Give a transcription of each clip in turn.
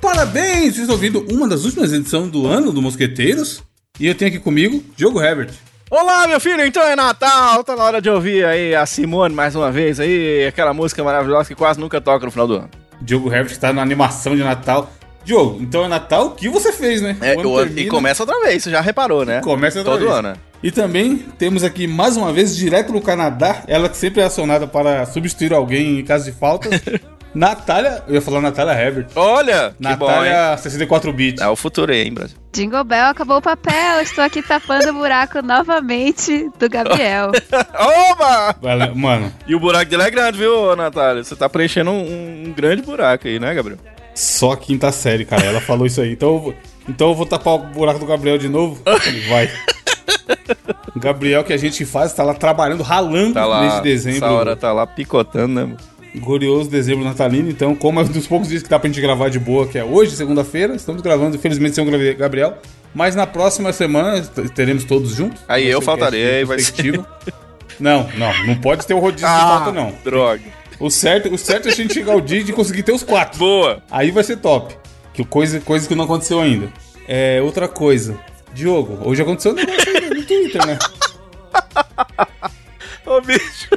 Parabéns! Vocês estão ouvindo uma das últimas edições do ano do Mosqueteiros. E eu tenho aqui comigo Diogo Herbert. Olá, meu filho, então é Natal, tá na hora de ouvir aí a Simone mais uma vez aí, aquela música maravilhosa que quase nunca toca no final do ano. Diogo Herbert está na animação de Natal. Diogo, então é Natal, o que você fez, né? É, O ano e começa outra vez, você já reparou, né? começa outra Todo vez. ano. né? E também temos aqui mais uma vez, direto do Canadá, ela que sempre é acionada para substituir alguém em caso de falta. Natália, eu ia falar Natália Herbert. Olha, bom? Natália 64 bits. É o futuro aí, hein, Brasil? Jingle Bell acabou o papel, estou aqui tapando o buraco novamente do Gabriel. Oba! Mano, E o buraco dele é grande, viu, Natália? Você tá preenchendo um, um grande buraco aí, né, Gabriel? só a quinta série, cara. Ela falou isso aí. Então eu vou, então eu vou tapar o buraco do Gabriel de novo. Ele vai. O Gabriel, que a gente faz, tá lá trabalhando, ralando Tá no lá, mês de dezembro. essa hora tá lá picotando, né? mano? Glorioso dezembro natalino. Então, como é um dos poucos dias que dá pra gente gravar de boa, que é hoje, segunda-feira, estamos gravando, infelizmente, sem o Gabriel. Mas na próxima semana teremos todos juntos. Aí eu faltarei, de vai ser-. Não, não, não pode ter o rodízio de Ah, falta, não. droga. O certo, o certo é a gente chegar ao dia de conseguir ter os quatro. Boa. Aí vai ser top. Que coisa, coisa que não aconteceu ainda. É, outra coisa. Diogo, hoje aconteceu um negócio aí no Twitter, né? Ô, bicho.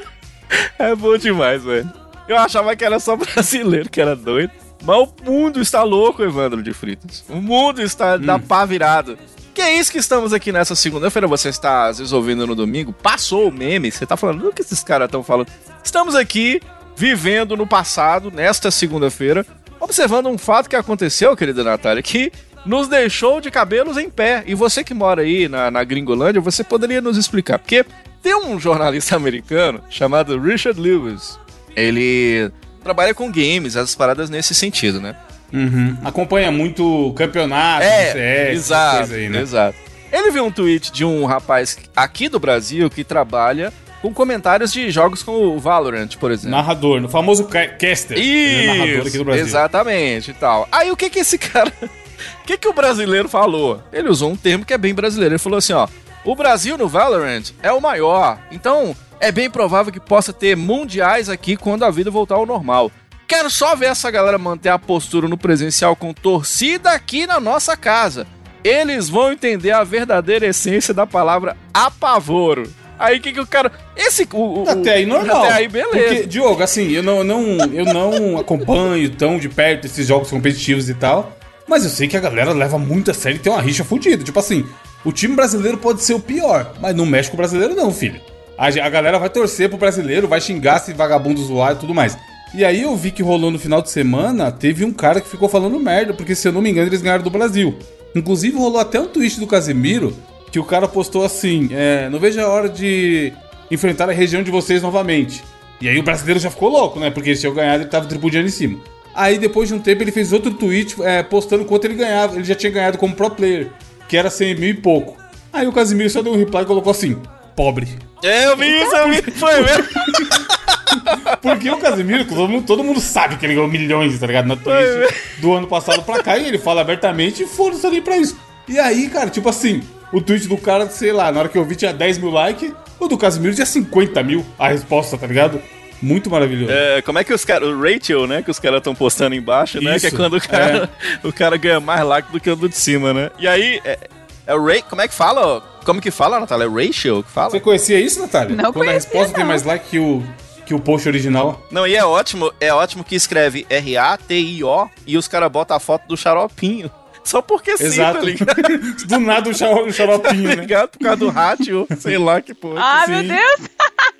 É bom demais, velho. Eu achava que era só brasileiro que era doido. Mas o mundo está louco, Evandro de Fritas. O mundo está da pá virado. Que é isso que estamos aqui nessa segunda-feira? Você está, às vezes, ouvindo no domingo. Passou o meme. Você tá falando, o que esses caras estão falando? Estamos aqui, vivendo no passado, nesta segunda-feira, observando um fato que aconteceu, querida Natália, que nos deixou de cabelos em pé. E você que mora aí na, na Gringolândia, você poderia nos explicar. Porque tem um jornalista americano chamado Richard Lewis. Ele trabalha com games, as paradas nesse sentido, né? Uhum. Acompanha muito campeonato, É, CS, exato, aí, né? exato. Ele viu um tweet de um rapaz aqui do Brasil que trabalha com comentários de jogos como o Valorant, por exemplo. Narrador, no famoso ca- caster. Ele é narrador aqui do Isso, Brasil. exatamente e tal. Aí o que que esse cara... O que que o brasileiro falou? Ele usou um termo que é bem brasileiro. Ele falou assim, ó... O Brasil no Valorant é o maior, então é bem provável que possa ter mundiais aqui quando a vida voltar ao normal. Quero só ver essa galera manter a postura no presencial com torcida aqui na nossa casa. Eles vão entender a verdadeira essência da palavra apavoro. Aí o que que o cara... Esse... O, o- Até aí normal. Até aí beleza. Porque, Diogo, assim, eu não, não, eu não acompanho tão de perto esses jogos competitivos e tal. Mas eu sei que a galera leva muito a sério e tem uma rixa fodida. Tipo assim, o time brasileiro pode ser o pior, mas não mexe com o brasileiro, não, filho. A, a galera vai torcer pro brasileiro, vai xingar esse vagabundo zoar e tudo mais. E aí eu vi que rolou no final de semana, teve um cara que ficou falando merda, porque se eu não me engano eles ganharam do Brasil. Inclusive rolou até um tweet do Casemiro, que o cara postou assim, é, não vejo a hora de enfrentar a região de vocês novamente. E aí o brasileiro já ficou louco, né? Porque eles tinham ganhado e ele tava tripudiando em cima. Aí depois de um tempo ele fez outro tweet é, postando quanto ele ganhava. Ele já tinha ganhado como pro player, que era 100 mil e pouco. Aí o Casimiro só deu um reply e colocou assim: pobre. É, eu vi isso, eu vi. Foi mesmo. Porque o Casimiro, todo mundo, todo mundo sabe que ele ganhou milhões, tá ligado? Na Twitch do ano passado pra cá. E ele fala abertamente e foda-se ali pra isso. E aí, cara, tipo assim, o tweet do cara, sei lá, na hora que eu vi tinha 10 mil likes. O do Casimiro tinha 50 mil a resposta, tá ligado? Muito maravilhoso. É, como é que os caras. O Rachel, né? Que os caras estão postando embaixo, né? Isso, que é quando o cara, o cara ganha mais like do que o do de cima, né? E aí. É, é o Ray. Como é que fala? Como que fala, Natália? É Rachel que fala? Você conhecia isso, Natália? Não Quando a conhecia, resposta tem não. mais like que o, que o post original. Não, e é ótimo, é ótimo que escreve R-A-T-I-O e os caras botam a foto do xaropinho. Só porque sim, Exato. tá ligado? Do nada o xaro- o xaropinho, Tá né? ligado? Por causa do ratio, sei lá que porra. Ah, que meu sim. Deus!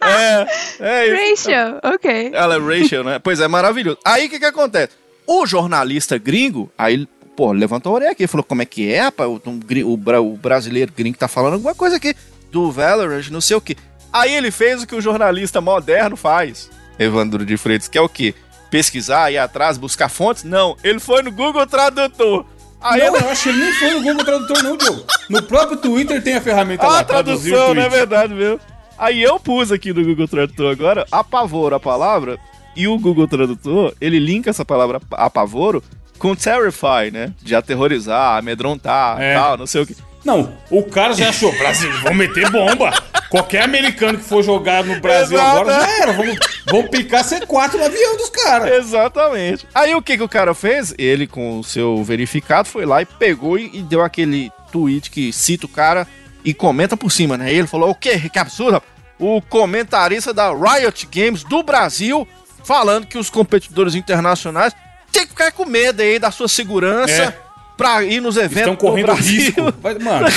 É, é isso. Rachel, ok. Ela é Rachel, né? Pois é, maravilhoso. Aí o que que acontece? O jornalista gringo, aí, pô, levantou a orelha aqui e falou: como é que é, rapaz? O, o o brasileiro gringo tá falando alguma coisa aqui do Valorant, não sei o quê. Aí ele fez o que o jornalista moderno faz, Evandro de Freitas, que é o quê? Pesquisar, ir atrás, buscar fontes? Não, ele foi no Google Tradutor. Aí não, eu- eu acho que ele nem foi no Google Tradutor, não, Diogo. No próprio Twitter tem a ferramenta Ah, lá, a tradução, não é tweet. verdade mesmo. Aí eu pus aqui no Google Tradutor agora, apavoro a palavra, e o Google Tradutor, ele linka essa palavra apavoro com terrify, né? De aterrorizar, amedrontar, É. tal, não sei o que. Não, o cara já achou, Brasil, vamos meter bomba. Qualquer americano que for jogar no Brasil Exato. agora já era. Vamos, vamos picar C4 no avião dos caras. Exatamente. Aí o que, que o cara fez? Ele, com o seu verificado, foi lá e pegou e, e deu aquele tweet que cita o cara e comenta por cima, né? Ele falou: o quê? Que absurdo! O comentarista da Riot Games do Brasil falando que os competidores internacionais têm que ficar com medo aí da sua segurança É. pra ir nos eventos Estão correndo risco. Vai- mano,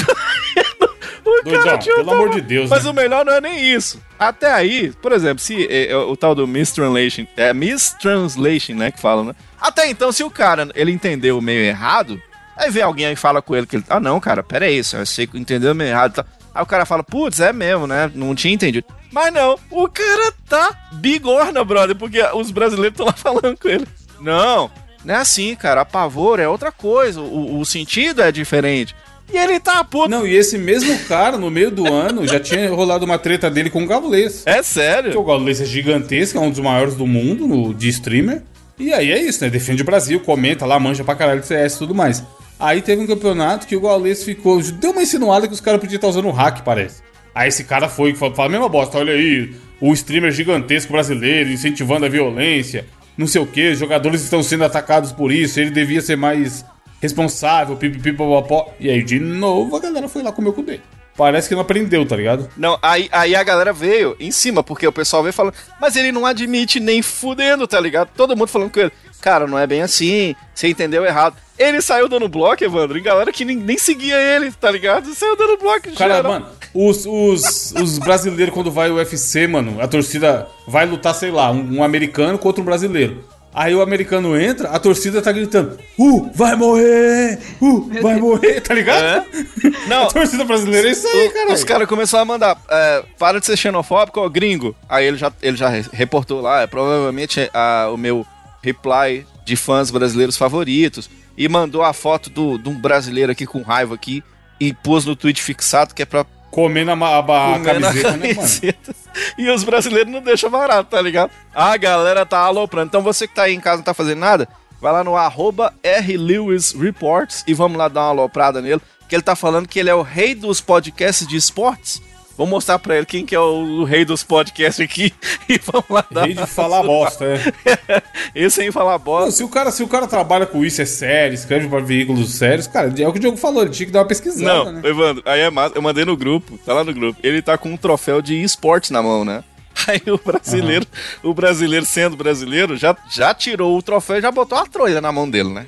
O Doidão, tinha pelo um amor de Deus, Mas né? o melhor não é nem isso. Até aí, por exemplo, se é, é, o tal do mistranslation, é mistranslation, né, que fala, né? Até então, se o cara ele entendeu meio errado, aí vem alguém aí e fala com ele que ele, ah, não, cara, pera aí, você entendeu meio errado. Tá? Aí o cara fala, putz, é mesmo, né? Não tinha entendido. Mas não, o cara tá bigorna, brother, porque os brasileiros estão lá falando com ele. Não, não é assim, cara. Apavoro é outra coisa. O, o sentido é diferente. E ele tá puto. Não, e esse mesmo cara, no meio do ano, já tinha rolado uma treta dele com o Gaules. É Porque sério? o Gaules é gigantesco, é um dos maiores do mundo no, de streamer. E aí é isso, né? Defende o Brasil, comenta lá, manja pra caralho de CS e tudo mais. Aí teve um campeonato que o Gaules ficou. Deu uma insinuada que os caras podiam estar usando hack, parece. Aí esse cara foi e falou: fala, mesma bosta, olha aí, o streamer gigantesco brasileiro incentivando a violência, não sei o que, jogadores estão sendo atacados por isso, ele devia ser mais responsável, pipipipopopó. E aí, de novo, a galera foi lá comer o cu dele. Parece que não aprendeu, tá ligado? Não, aí, aí a galera veio em cima, porque o pessoal veio falando, mas ele não admite nem fudendo, tá ligado? Todo mundo falando com ele, cara, não é bem assim, você entendeu errado. Ele saiu dando bloco, Evandro, em galera que nem, nem seguia ele, tá ligado? Saiu dando bloco, Cara, geral. mano, os, os, os brasileiros, quando vai o UFC, mano, a torcida vai lutar, sei lá, um, um americano contra um brasileiro. Aí o americano entra, a torcida tá gritando: Uh, vai morrer! Uh, vai morrer, tá ligado? Não, A torcida brasileira é isso aí, O- cara. Os caras começaram a mandar, é, para de ser xenofóbico, ó, gringo. Aí ele já, ele já re- reportou lá, é, provavelmente a- o meu reply de fãs brasileiros favoritos. E mandou a foto do, de um brasileiro aqui com raiva aqui e pôs no tweet fixado que é pra Comendo a, ma- a, a comer na camiseta, né, mano? camiseta. E os brasileiros não deixam barato, tá ligado? A galera tá aloprando. Então você que tá aí em casa não tá fazendo nada, vai lá no arroba rlewisreports e vamos lá dar uma aloprada nele. Que ele tá falando que ele é o rei dos podcasts de esportes. Vou mostrar pra ele quem que é o, o rei dos podcasts aqui. E vamos lá dar. Rei de falar bosta, é. Esse aí falar bosta. se, o cara, se o cara trabalha com isso, é sério, escreve pra veículos sérios, cara, é o que o Diogo falou, ele tinha que dar uma pesquisada, Não, né? Evandro, aí é massa. Eu mandei no grupo, tá lá no grupo. Ele tá com um troféu de esportes na mão, né? Aí o brasileiro, o brasileiro sendo brasileiro, já, já tirou o troféu e já botou a trolha na mão dele, né?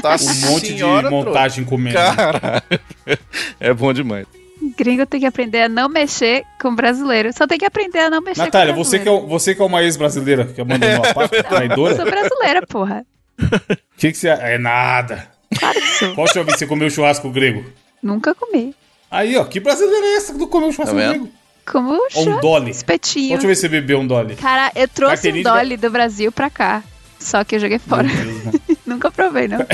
Tá Um monte de montagem comendo. trolha. Caralho. É bom demais. Gringo tem que aprender a não mexer com brasileiro. Só tem que aprender a não mexer Natália, com você que, é, brasileiro. o- você que é uma ex-brasileira que abandonou a pátria, Eu traidora, sou brasileira, porra. o que, que você. É nada. Claro que sou. Qual última vez que você comeu churrasco grego? Nunca comi. Aí, ó, que brasileira é essa que não comeu churrasco Tá grego? Como Ou um dolly. Espetinho. última vez que você bebeu um dolly? Cara, eu trouxe um dolly do Brasil pra cá. Só que eu joguei fora. Deus, mano. Nunca provei, não.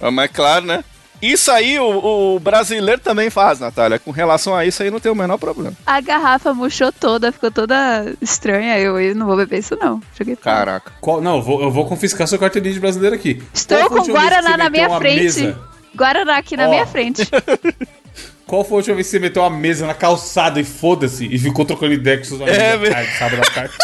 Ah, Mas claro, né? Isso aí o, o brasileiro também faz, Natália. Com relação a isso aí não tem o menor problema. A garrafa murchou toda, ficou toda estranha. Eu, eu não vou beber isso, não. Joguei. Caraca. Qual- não, eu vou, eu vou confiscar sua carteirinha de brasileiro aqui. Estou Qual com Guaraná na minha frente. mesa? Guaraná aqui na minha frente. Qual foi a última vez que você meteu uma mesa na calçada e foda-se e ficou trocando ideia com seus amigos É, velho. tarde, sábado à tarde?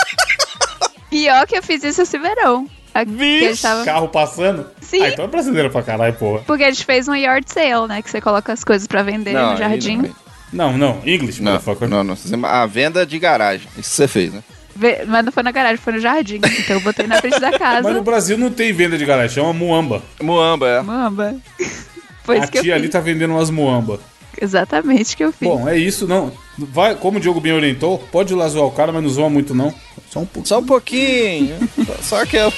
Pior que eu fiz isso esse verão. A gente tava- Carro passando? Sim. Ah, então é brasileiro pra caralho, porra. Porque a gente fez um yard sale, né? Que você coloca as coisas pra vender Não, no jardim. Não, não, English, Não, motherfucker. não, não. A venda de garagem. Isso você fez, né? Ve- Mas não foi na garagem, foi no jardim. Então eu botei na frente da casa. Mas no Brasil não tem venda de garagem, chama muamba. Muamba, é. Mamba. Foi a isso que eu tia ali fiz. tá vendendo umas muamba. Exatamente o que eu fiz. Bom, é isso, não. Vai, como o Diogo bem orientou, pode ir lá zoar o cara, mas não zoa muito, não. Só um pouquinho. Só um pouquinho. Só aquela.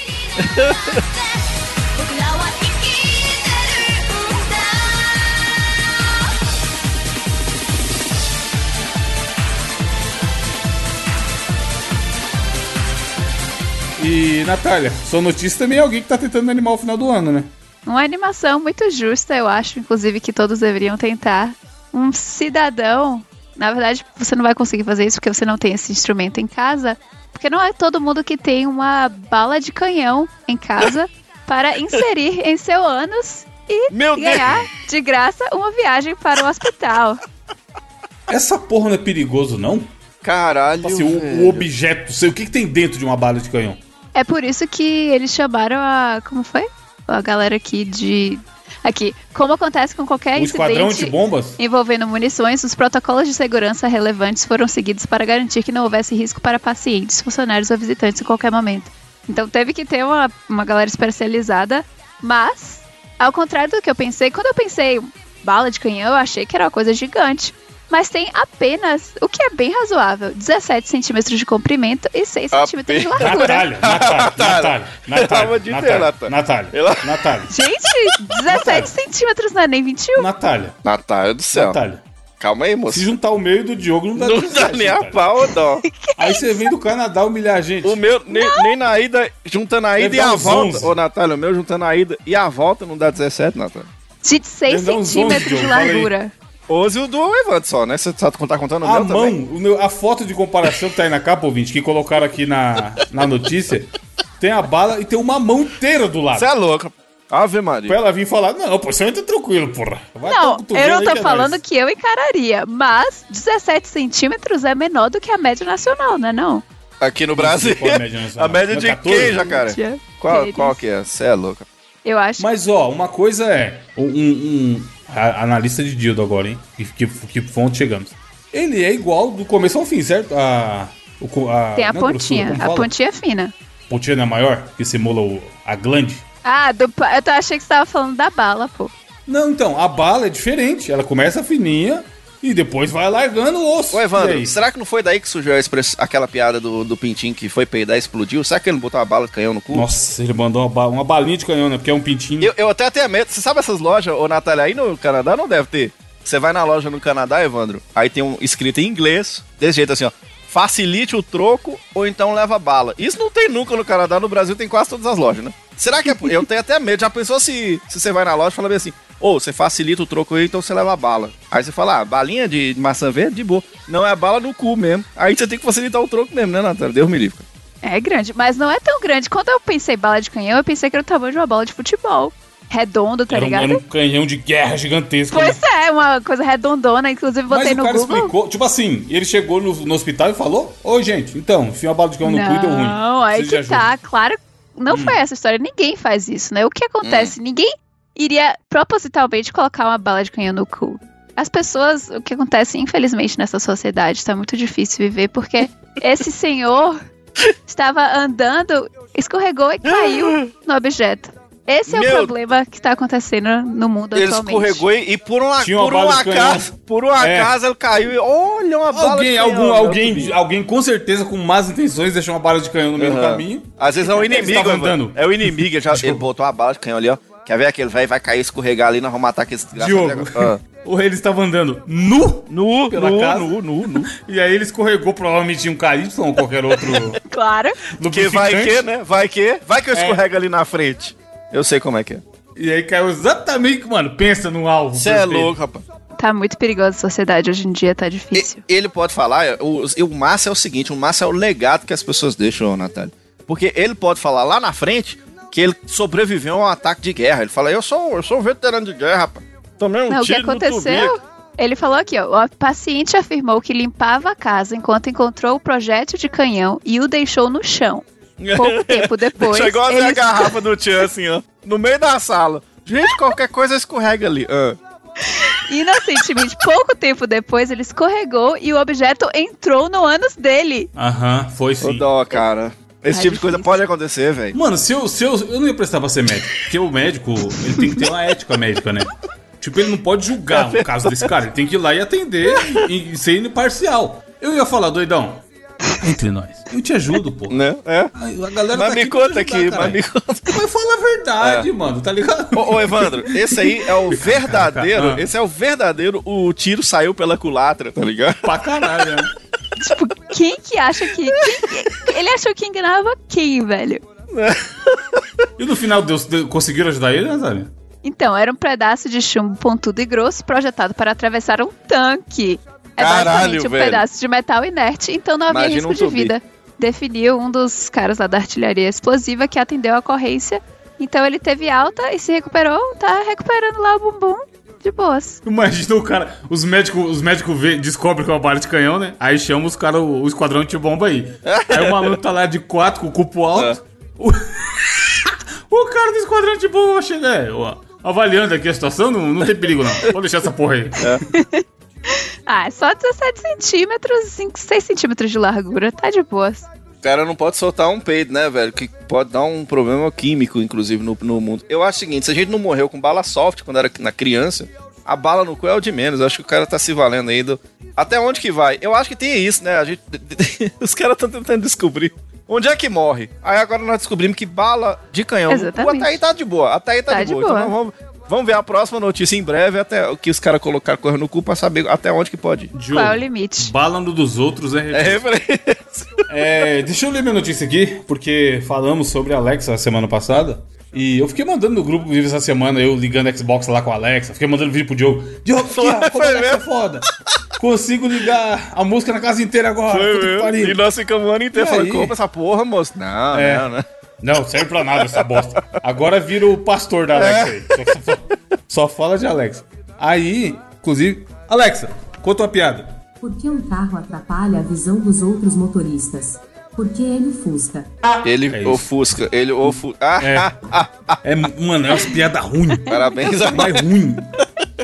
E, Natália, sua notícia também é alguém que tá tentando animar o final do ano, né? Uma animação muito justa, eu acho, inclusive, que todos deveriam tentar. Um cidadão. Na verdade, você não vai conseguir fazer isso porque você não tem esse instrumento em casa. Porque não é todo mundo que tem uma bala de canhão em casa para inserir em seu ânus e Meu Deus! ganhar de graça uma viagem para o hospital. Essa porra não é perigoso, não? Caralho. Tipo assim, o, o objeto, sei, o que, que tem dentro de uma bala de canhão? É por isso que eles chamaram a. Como foi? A galera aqui de. Aqui, como acontece com qualquer Um incidente envolvendo munições, os protocolos de segurança relevantes foram seguidos para garantir que não houvesse risco para pacientes, funcionários ou visitantes em qualquer momento. Então teve que ter uma, uma galera especializada, mas, ao contrário do que eu pensei, quando eu pensei bala de canhão, eu achei que era uma coisa gigante. Mas tem apenas, o que é bem razoável, 17 centímetros de comprimento e 6 centímetros de largura. Natália, Natália, Natália, Natália, Natália, Natália. Natália, Ela- Natália, Gente, 17 centímetros não é nem 21. Natália, Natália do céu. Natália. Calma aí, moço. Se juntar o meu e do Diogo, não dá Não 17, dá nem a pau, dó. Aí você vem do Canadá humilhar a gente. O meu, nem, nem na ida, juntando a ida Deve e a volta. 11. Ô, Natália, o meu juntando a ida e a volta não dá 17, Natália. De 6 Deve dar uns 11, centímetros de largura. 11 o do Evandro só, né? Você tá, tá contando o A meu mão, também? o meu- a foto de comparação que tá aí na capa, ouvinte, que colocaram aqui na, na notícia, tem a bala e tem uma mão inteira do lado. Você é louco. Ave Maria. Pra ela vir falar, não, pô, você entra tranquilo, porra. Vai Não, eu não tô que é falando que eu encararia, mas 17 centímetros é menor do que a média nacional, né não? Aqui no Brasil. Qual a média nacional? A média é de 14? quem? Tia Qual, qual que é? Você é louco. Eu acho. Mas, ó, uma coisa é. Um, um- analista de Dildo agora, hein? Que, que, que fonte chegamos. Ele é igual do começo ao fim, certo? A, o a, Tem a é grossura, pontinha. como A pontinha é fina. Pontinha não é maior? Que simula o, a glande? Ah, do, eu achei que você tava falando da bala, pô. Não, então, a bala é diferente. Ela começa fininha e depois vai largando o osso. Ô, Evandro, será que não foi daí que surgiu express- aquela piada do, do pintinho que foi peidar e explodiu? Será que ele não botou uma bala de canhão no cu? Nossa, ele mandou uma, ba- uma balinha de canhão, né? Porque é um pintinho. Eu, eu até tenho medo. Você sabe essas lojas, ô Natália, aí no Canadá não deve ter. Você vai na loja no Canadá, Evandro, aí tem um escrito em inglês, desse jeito assim, ó. Facilite o troco ou então leva bala. Isso não tem nunca no Canadá, no Brasil tem quase todas as lojas, né? Será que é. Eu tenho até medo. Já pensou se, se você vai na loja e fala bem assim: ou você facilita o troco aí, então você leva bala. Aí você fala, ah, balinha de, maçã verde, de boa. Não, é bala no cu mesmo. Aí você tem que facilitar o troco mesmo, né, Natália? Deus me livre. É grande, mas não é tão grande. Quando eu pensei bala de canhão, eu pensei que era o tamanho de uma bola de futebol. Redondo, tá era, um, ligado? era um canhão de guerra gigantesco. Pois né? é, uma coisa redondona. Inclusive, Mas botei o no cara Google. explicou, tipo assim, ele chegou no, no hospital e falou: Ô, gente, então, enfia uma bala de canhão no cu e deu ruim. Não, aí de que ajuda." tá. Claro, não Hum. foi essa história. Ninguém faz isso, né? O que acontece? Ninguém iria propositalmente colocar uma bala de canhão no cu. As pessoas, o que acontece, infelizmente, nessa sociedade, tá muito difícil viver, porque esse senhor estava andando, escorregou e caiu no objeto. Esse é Meu- o problema que tá acontecendo no mundo Ele atualmente. escorregou e, por um, por um acaso, por um É. acaso ele caiu e olha uma bala Alguém, de canhão, algum, alguém, alguém com certeza com más intenções deixou uma bala de canhão no meio do caminho. Às vezes é o Ele inimigo, andando. É o inimigo, ele, já, ele botou uma bala de canhão ali, ó. Quer ver aquele velho vai cair, escorregar ali, nós vamos matar aquele desgraçado Diogo. Ah. Ou ele estava andando nu, Nu, Pela nu, casa. nu, nu, nu. e aí ele escorregou provavelmente em um KY ou qualquer outro Claro. Que vai que, né? Vai que. Vai que eu É. escorrego ali na frente. Eu sei como é que é. E aí caiu exatamente, mano, pensa no alvo. Você é louco, rapaz. Tá muito perigosa a sociedade hoje em dia, tá E- difícil. Ele pode falar, é, o, e o massa é o seguinte, o massa é o legado que as pessoas deixam, Natália. Porque ele pode falar lá na frente que ele sobreviveu a um ataque de guerra. Ele fala, eu sou, eu sou um veterano de guerra, rapaz. Tomei um Não, o que tiro no aconteceu? Ele falou aqui, ó. O paciente afirmou que limpava a casa enquanto encontrou o projétil de canhão e o deixou no chão. Pouco tempo depois. Chegou a ver a ele- garrafa do Tchan assim, ó. No meio da sala. Gente, qualquer coisa escorrega ali. Ah. Inocentemente, pouco tempo depois, ele escorregou e o objeto entrou no ânus dele. Aham, foi Ô sim. dó, cara. Esse Tá tipo de coisa difícil. pode acontecer, velho. Mano, se eu, se eu, eu não ia prestar pra ser médico. Porque o médico, ele tem que ter uma ética médica, né? Tipo, ele não pode julgar o caso desse cara. Ele tem que ir lá e atender e, e ser imparcial. Eu ia falar, doidão, entre nós. Eu te ajudo, pô. Né? É. A galera Mas tá me aqui conta ajudar, aqui, mas caralho. me conta. Mas fala a verdade, mano, tá ligado? Ô, ô, Evandro, esse aí é o verdadeiro. Ah. Esse é o verdadeiro. O tiro saiu pela culatra, tá ligado? Pra caralho, né? Tipo, quem que acha que. quem que- Ele achou que enganava quem, velho? E no final, Deus, de- conseguiram ajudar ele, Natália? Então, era um pedaço de chumbo pontudo e grosso projetado para atravessar um tanque. É Caralho, basicamente um velho. pedaço de metal inerte, então não havia Imagina risco um de vida. Definiu um dos caras lá da artilharia explosiva que atendeu a ocorrência. Então ele teve alta e se recuperou, tá recuperando lá o bumbum de boas. Imagina o cara, os médicos, os médicos vê, descobrem que é uma bala de canhão, né? Aí chama os caras, o, o esquadrão de bomba aí. Aí o maluco tá lá de quatro com o cupo alto. O, o cara do esquadrão de bomba chega, é, ó, avaliando aqui a situação, não, não tem perigo não. Pode deixar essa porra aí. Ah, é só 17 centímetros, 5, 6 centímetros de largura, tá de boas. O cara não pode soltar um peido, né, velho? Que pode dar um problema químico, inclusive, no, no mundo. Eu acho o seguinte: se a gente não morreu com bala soft quando era na criança, a bala no cu é o de menos. Eu acho que o cara tá se valendo aí do. Até onde que vai? Eu acho que tem isso, né? A gente... Os caras estão tentando descobrir. Onde é que morre? Aí agora nós descobrimos que bala de canhão no cu Exatamente. até aí tá de boa. Até aí tá, Tá de de boa. boa. Então vamos, vamos ver a próxima notícia em breve, até o que os caras colocaram correndo no cu pra saber até onde que pode Qual é o limite? bala no dos outros é, É referência. É, deixa eu ler minha notícia aqui, porque falamos sobre a Alexa a semana passada. E eu fiquei mandando no grupo vivo essa semana, eu ligando Xbox lá com a Alexa. Fiquei mandando vídeo pro Diogo. Diogo, aqui, ó, como a Foi Alexa é mesmo? foda. Consigo ligar a música na casa inteira agora. Foi. E nós ficamos o ano inteiro falando, aí? compra essa porra, moço. Não, É. não, não. Não, serve pra nada essa bosta. Agora vira o pastor da Alexa aí. Só, só- só fala de Alexa. Aí, inclusive, Alexa, conta uma piada. Por que um carro atrapalha a visão dos outros motoristas? Porque ele fusca. Ele É ofusca, ele ofusca. Ah, É. ah, ah, ah. É, mano, é umas piadas ruins. Parabéns a mais ruim.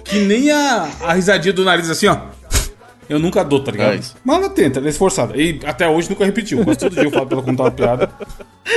Que nem a, a risadinha do nariz assim, ó. Eu nunca dou, tá ligado? É. Mas ela tenta, ela é esforçada. E até hoje nunca repetiu. Quase todo dia eu falo pra ela contar uma piada.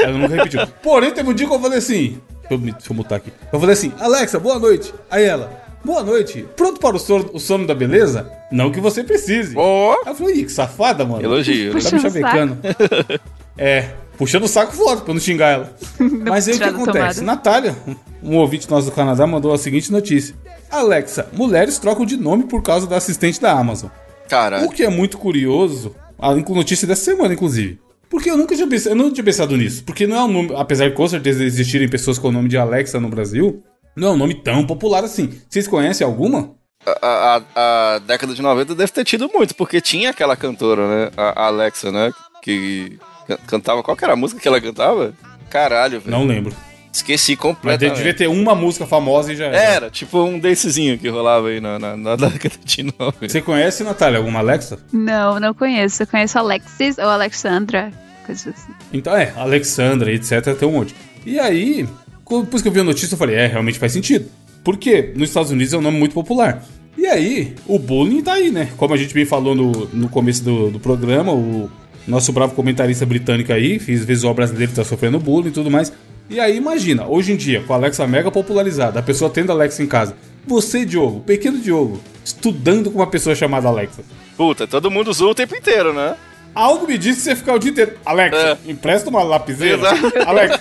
Ela nunca repetiu. Porém, teve um dia que eu falei assim. Deixa eu, deixa eu mutar aqui. Eu falei assim, Alexa, boa noite. Aí ela, boa noite. Pronto para o sono, o sono da beleza? Não que você precise. Aí eu falei, ih, que safada, mano. Elogio. Tá me Puxando chavecando. É, puxando o saco foda pra não xingar ela. Mas aí o que acontece? tomada. Natália, um ouvinte nosso do Canadá, mandou a seguinte notícia: Alexa, mulheres trocam de nome por causa da assistente da Amazon. Cara, O que é muito curioso, a notícia dessa semana, inclusive. Porque eu nunca tinha pensado, eu não tinha pensado nisso. Porque não é um nome, apesar de com certeza existirem pessoas com o nome de Alexa no Brasil, não é um nome tão popular assim. Vocês conhecem alguma? a, a- a década de 90 deve ter tido muito, porque tinha aquela cantora, né? A Alexa, né? Que can- cantava. Qual que era a música que ela cantava? Caralho, velho. Não lembro. Esqueci Mas completamente. devia ter uma música famosa e já era. Era, tipo um dessezinho que rolava aí na, na, na década de 90. Você conhece, Natália, alguma Alexa? Não, não conheço. Eu conheço Alexis ou Alexandra, coisas assim. Então é, Alexandra, etc, tem um monte. E aí, depois que eu vi a notícia, eu falei, é, realmente faz sentido. Porque nos Estados Unidos é um nome muito popular. E aí, o bullying tá aí, né? Como a gente bem falou no, no começo do, do programa, o nosso bravo comentarista britânico aí, fez visual brasileiro que tá sofrendo bullying e tudo mais. E aí, imagina, hoje em dia, com a Alexa mega popularizada, a pessoa tendo a Alexa em casa. Você, Diogo, pequeno Diogo, estudando com uma pessoa chamada Alexa. Puta, todo mundo usou o tempo inteiro, né? Algo me disse que você ficar o dia inteiro. Alexa, É. empresta uma lapiseira. Exato. Alexa,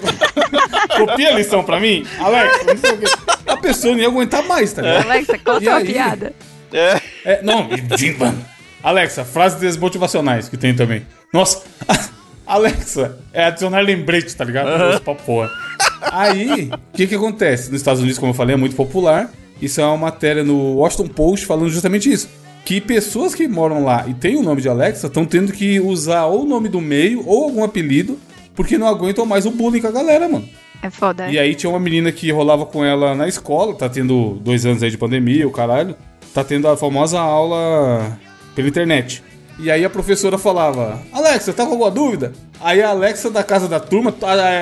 copia a lição pra mim. Alexa, não sei o quê. A pessoa não ia aguentar mais, tá ligado? Alexa, conta E uma aí? piada. É. É, não. Alexa, frases desmotivacionais que tem também. Nossa, Alexa, é adicionar lembrete, tá ligado? Nossa, pra porra. Aí, o que que acontece? Nos Estados Unidos, como eu falei, é muito popular. Isso é uma matéria no Washington Post falando justamente isso. Que pessoas que moram lá e têm o nome de Alexa estão tendo que usar ou o nome do meio ou algum apelido porque não aguentam mais o bullying com a galera, mano. É foda. E aí tinha uma menina que rolava com ela na escola, tá tendo dois anos aí de pandemia, o caralho. Tá tendo a famosa aula pela internet. E aí a professora falava, Alexa, tá com alguma dúvida? Aí a Alexa da casa da turma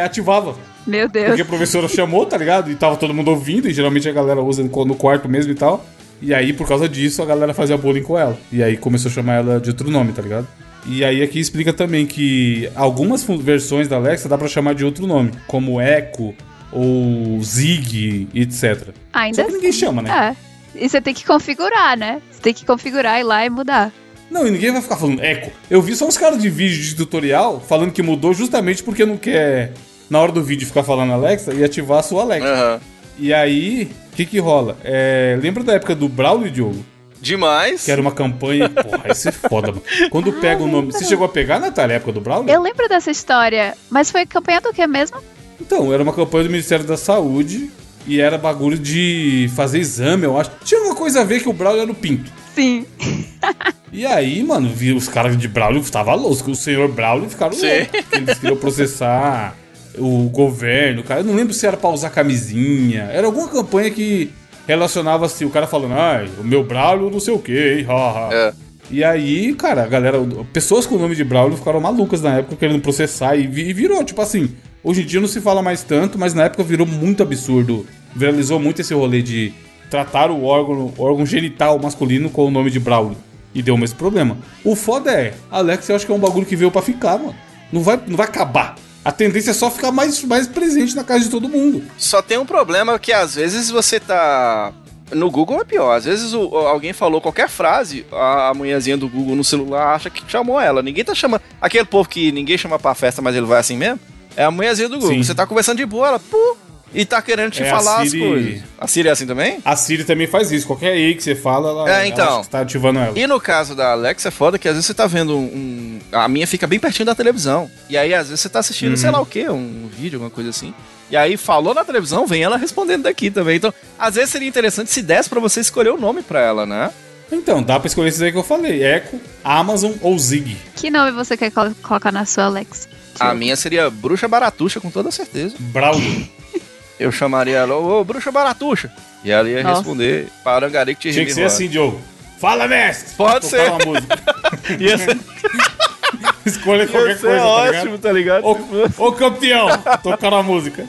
ativava. Meu Deus. Porque a professora chamou, tá ligado? E tava todo mundo ouvindo, e geralmente a galera usa no quarto mesmo e tal. E aí, por causa disso, a galera fazia bullying com ela. E aí começou a chamar ela de outro nome, tá ligado? E aí aqui explica também que algumas versões da Alexa dá pra chamar de outro nome, como Echo ou Zig, etc. Ainda Só que ninguém chama, né? É. E você tem que configurar, né? Você tem que configurar ir lá e mudar. Não, e ninguém vai ficar falando Echo. Eu vi só uns caras de vídeo de tutorial falando que mudou justamente porque não quer, na hora do vídeo, ficar falando Alexa e ativar a sua Alexa. Aham. E aí, o que que rola? É, lembra da época do Braulio Diogo? Demais. Que era uma campanha. Porra, isso é foda, mano. Quando pega o nome. Você chegou a pegar, Natália, a época do Braulio? Eu lembro dessa história, mas foi campanha do que mesmo? Então, era uma campanha do Ministério da Saúde e era bagulho de fazer exame, eu acho. Tinha uma coisa a ver que o Braulio era o pinto. Sim. E aí, mano, vi os caras de Braulio estavam loucos, o senhor Braulio ficaram Sim. loucos. Eles queriam processar o governo, cara. Eu não lembro se era pra usar camisinha. Era alguma campanha que relacionava assim, o cara falando, ai, o meu Braulio não sei o quê, hein, ha, ha. É. E aí, cara, a galera, pessoas com o nome de Braulio ficaram malucas na época querendo processar e, e virou, tipo assim, hoje em dia não se fala mais tanto, mas na época virou muito absurdo. Viralizou muito esse rolê de tratar o órgão, o órgão genital masculino com o nome de Braulio. E deu o mesmo problema. O foda é, Alex, eu acho que é um bagulho que veio pra ficar, mano. Não vai, não vai acabar. A tendência é só ficar mais, mais presente na casa de todo mundo. Só tem um problema que às vezes você tá. No Google é pior. Às vezes o- alguém falou qualquer frase, a, a mulherzinha do Google no celular acha que chamou ela. Ninguém tá chamando. Aquele povo que ninguém chama pra festa, mas ele vai assim mesmo. É a mulherzinha do Google. Sim. Você tá conversando de boa, ela, pô, e tá querendo te É, falar Siri- as coisas. A Siri é assim também? A Siri também faz isso. Qualquer EI que você fala, ela, É, então. ela acha que você tá ativando ela. E no caso da Alexa é foda que às vezes você tá vendo um, um- A minha fica bem pertinho da televisão. E aí, às vezes, você tá assistindo, sei lá o quê, um vídeo, alguma coisa assim. E aí falou na televisão, vem ela respondendo daqui também. Então, às vezes seria interessante se desse pra você escolher o nome pra ela, né? Então, dá pra escolher esses aí que eu falei: Echo, Amazon ou Zig. Que nome você quer colo- colocar na sua Alexa? A minha seria Bruxa Baratuxa, com toda certeza. Braulio. Eu chamaria ela, ô Bruxa Baratuxa. E ela ia Nossa. responder Parangarico de Tinha que ser assim, Diogo. Fala, mestre! Pode Tocar ser. uma música. Ia ser, Escolha ia qualquer ser coisa, tá ótimo, ligado? tá ligado? Ô, ô campeão! Tocar uma música.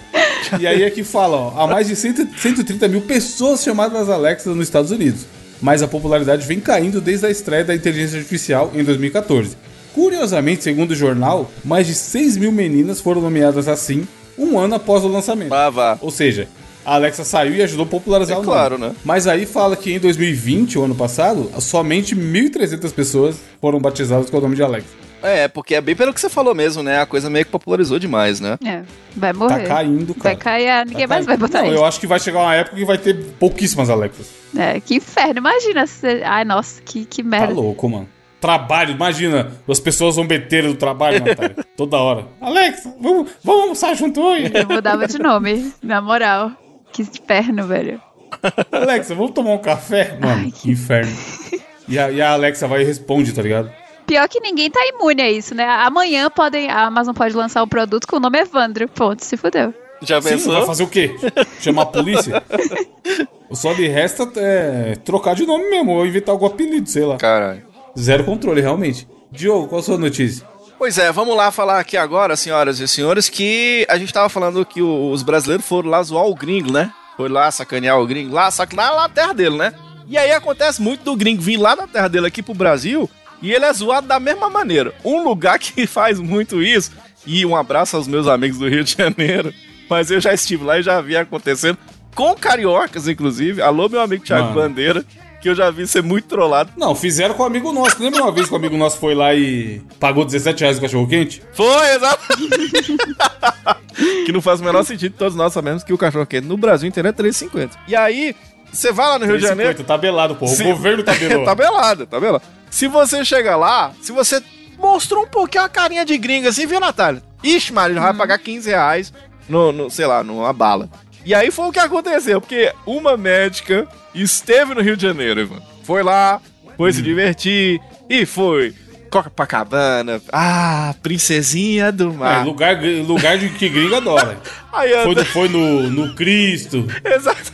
E aí é que fala, ó, há mais de 100 130 mil pessoas chamadas Alexas nos Estados Unidos. Mas a popularidade vem caindo desde a estreia da inteligência artificial em 2014. Curiosamente, segundo o jornal, mais de 6 mil meninas foram nomeadas assim um ano após o lançamento. Ah, vá. Ou seja, a Alexa saiu e ajudou a popularizar É o nome. claro, né? Mas aí fala que em 2020, o ano passado, somente 1.300 pessoas foram batizadas com o nome de Alexa. É, porque é bem pelo que você falou mesmo, né? A coisa meio que popularizou demais, né? É, vai Tá morrer. caindo, cara. Vai cair, ah, ninguém Tá mais vai botar Não, isso. eu acho que vai chegar uma época que vai ter pouquíssimas Alexas. É, que inferno. Imagina se... Ai, nossa, que, que Tá merda. louco, mano. Trabalho, imagina as pessoas zombeteiras do trabalho, Natália. Toda hora. Alexa, vamos, vamos almoçar junto hoje? Eu mudava de nome, na moral. Que inferno, velho. Alexa, vamos tomar um café? Mano, Ai, que inferno. E a, e a Alexa vai e responde, tá ligado? Pior que ninguém tá imune a isso, né? Amanhã podem, a Amazon pode lançar um produto com o nome Evandro. Ponto, se fudeu. Já Sim, vai pensou? fazer o quê? Chamar a polícia? Só lhe resta é, trocar de nome mesmo, ou inventar algum apelido, sei lá. Caralho. Zero controle, realmente. Diogo, qual a sua notícia? Pois é, vamos lá falar aqui agora, senhoras e senhores, que a gente tava falando que os brasileiros foram lá zoar o gringo, né? Foi lá sacanear o gringo lá, que lá, na terra dele, né? E aí acontece muito do gringo vir lá da terra dele aqui pro Brasil e ele é zoado da mesma maneira. Um lugar que faz muito isso, e um abraço aos meus amigos do Rio de Janeiro, mas eu já estive lá e já vi acontecendo, com cariocas, inclusive. Alô, meu amigo Thiago Mano. Bandeira, que eu já vi ser muito trollado. Não, fizeram com um amigo nosso. Lembra uma vez que o amigo nosso foi lá e pagou 17 reais no cachorro quente? Foi, exato. que não faz o menor sentido, todos nós sabemos que o cachorro quente no Brasil inteiro é 3,50. E aí, você vai lá no Rio de Janeiro. 3,50, tabelado, porra. Se- O governo tabelou. tabelado, tabelado. Se você chega lá, se você mostrou um pouquinho a carinha de gringa assim, viu, Natália? Ixi, Maria, vai pagar 15 reais no, no, sei lá, numa bala. E aí foi o que aconteceu, porque uma médica esteve no Rio de Janeiro, Ivan. Foi lá, foi se divertir e foi. Copacabana, ah, princesinha do É, mar. lugar, lugar de que gringo adora. Aí Foi, no- foi no, no Cristo. Exato.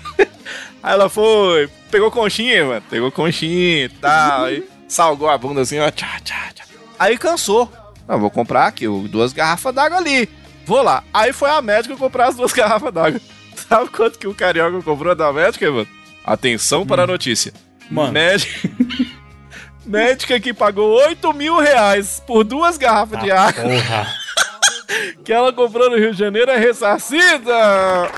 Aí ela foi, pegou conchinha, mano. Pegou conchinha e tal. aí salgou a bunda assim, ó. Tchá, tchá, tchá. Aí cansou. Ah, vou comprar aqui duas garrafas d'água ali. Vou lá. Aí foi a médica comprar as duas garrafas d'água. Sabe quanto que o carioca comprou da médica, mano? Atenção para a notícia. Mano. Médica... médica que pagou 8 mil reais por duas garrafas de água Porra. que ela comprou no Rio de Janeiro é ressarcida.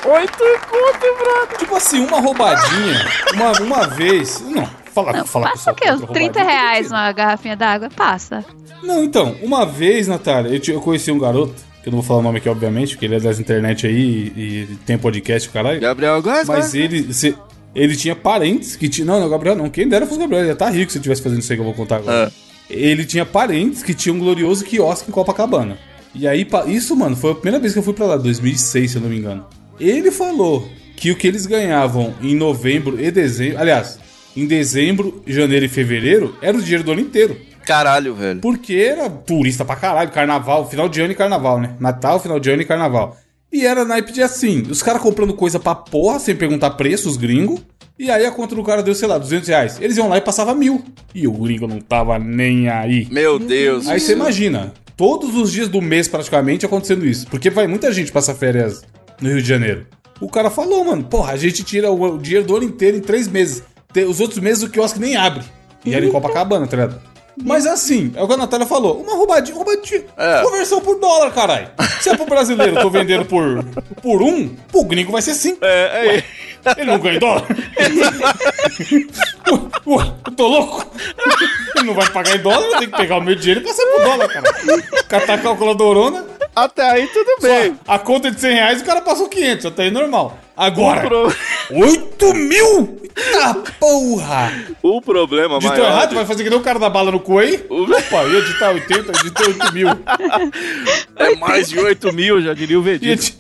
Oito conto, brother. Tipo assim, uma roubadinha, uma, uma vez. Não, fala, Não, fala passa o quê? Uns 30 reais uma garrafinha d'água? Passa. Não, então, uma vez, Natália, eu, te- eu conheci um garoto, eu não vou falar o nome aqui, obviamente, porque ele é das internet aí e, e tem podcast, o caralho. Gabriel Góes, Mas ele, se- ele tinha parentes que tinham. Não, não, Gabriel não. Quem dera fosse o Gabriel. Ele ia estar rico se eu estivesse fazendo isso aí que eu vou contar agora. Ah. Ele tinha parentes que tinham um glorioso quiosque em Copacabana. E aí, isso, mano, foi a primeira vez que eu fui pra lá, 2006, se eu não me engano. Ele falou que o que eles ganhavam em novembro e dezembro, aliás, em dezembro, janeiro e fevereiro, era o dinheiro do ano inteiro. Caralho, velho. Porque era turista pra caralho, carnaval, final de ano e carnaval, né? Natal, final de ano e carnaval. E era naipe de assim, os caras comprando coisa pra porra, sem perguntar preço, os gringos. E aí a conta do cara deu, sei lá, 200 reais. Eles iam lá e passava mil. E o gringo não tava nem aí. Meu Deus. Aí você imagina, todos os dias do mês praticamente acontecendo isso. Porque vai muita gente passar férias no Rio de Janeiro. O cara falou, mano, porra, a gente tira o, dinheiro do ano inteiro em três meses. Os outros meses o quiosque nem abre. E era em Copacabana, tá ligado? Mas assim, é o que a Natália falou. Uma roubadinha, roubadinha. É. Conversão por dólar, caralho. Se é pro brasileiro, tô vendendo por, por um, pro gringo vai ser cinco. É, é, Ele não ganha em dólar? Ué, ué, eu tô louco? Ele não vai pagar em dólar, eu tenho que pegar o meu dinheiro e passar por dólar, cara. Catar a calculadorona, Até aí tudo bem. a conta de 100 reais o cara passou 500, até aí normal. Agora, Pro- 8 mil? Eita porra! O problema Ditou maior... errado? Vai fazer que nem o cara da bala no cu aí? O- Opa, ia editar 80, editou 8 mil. É mais de 8 mil, já diria o Vegeta.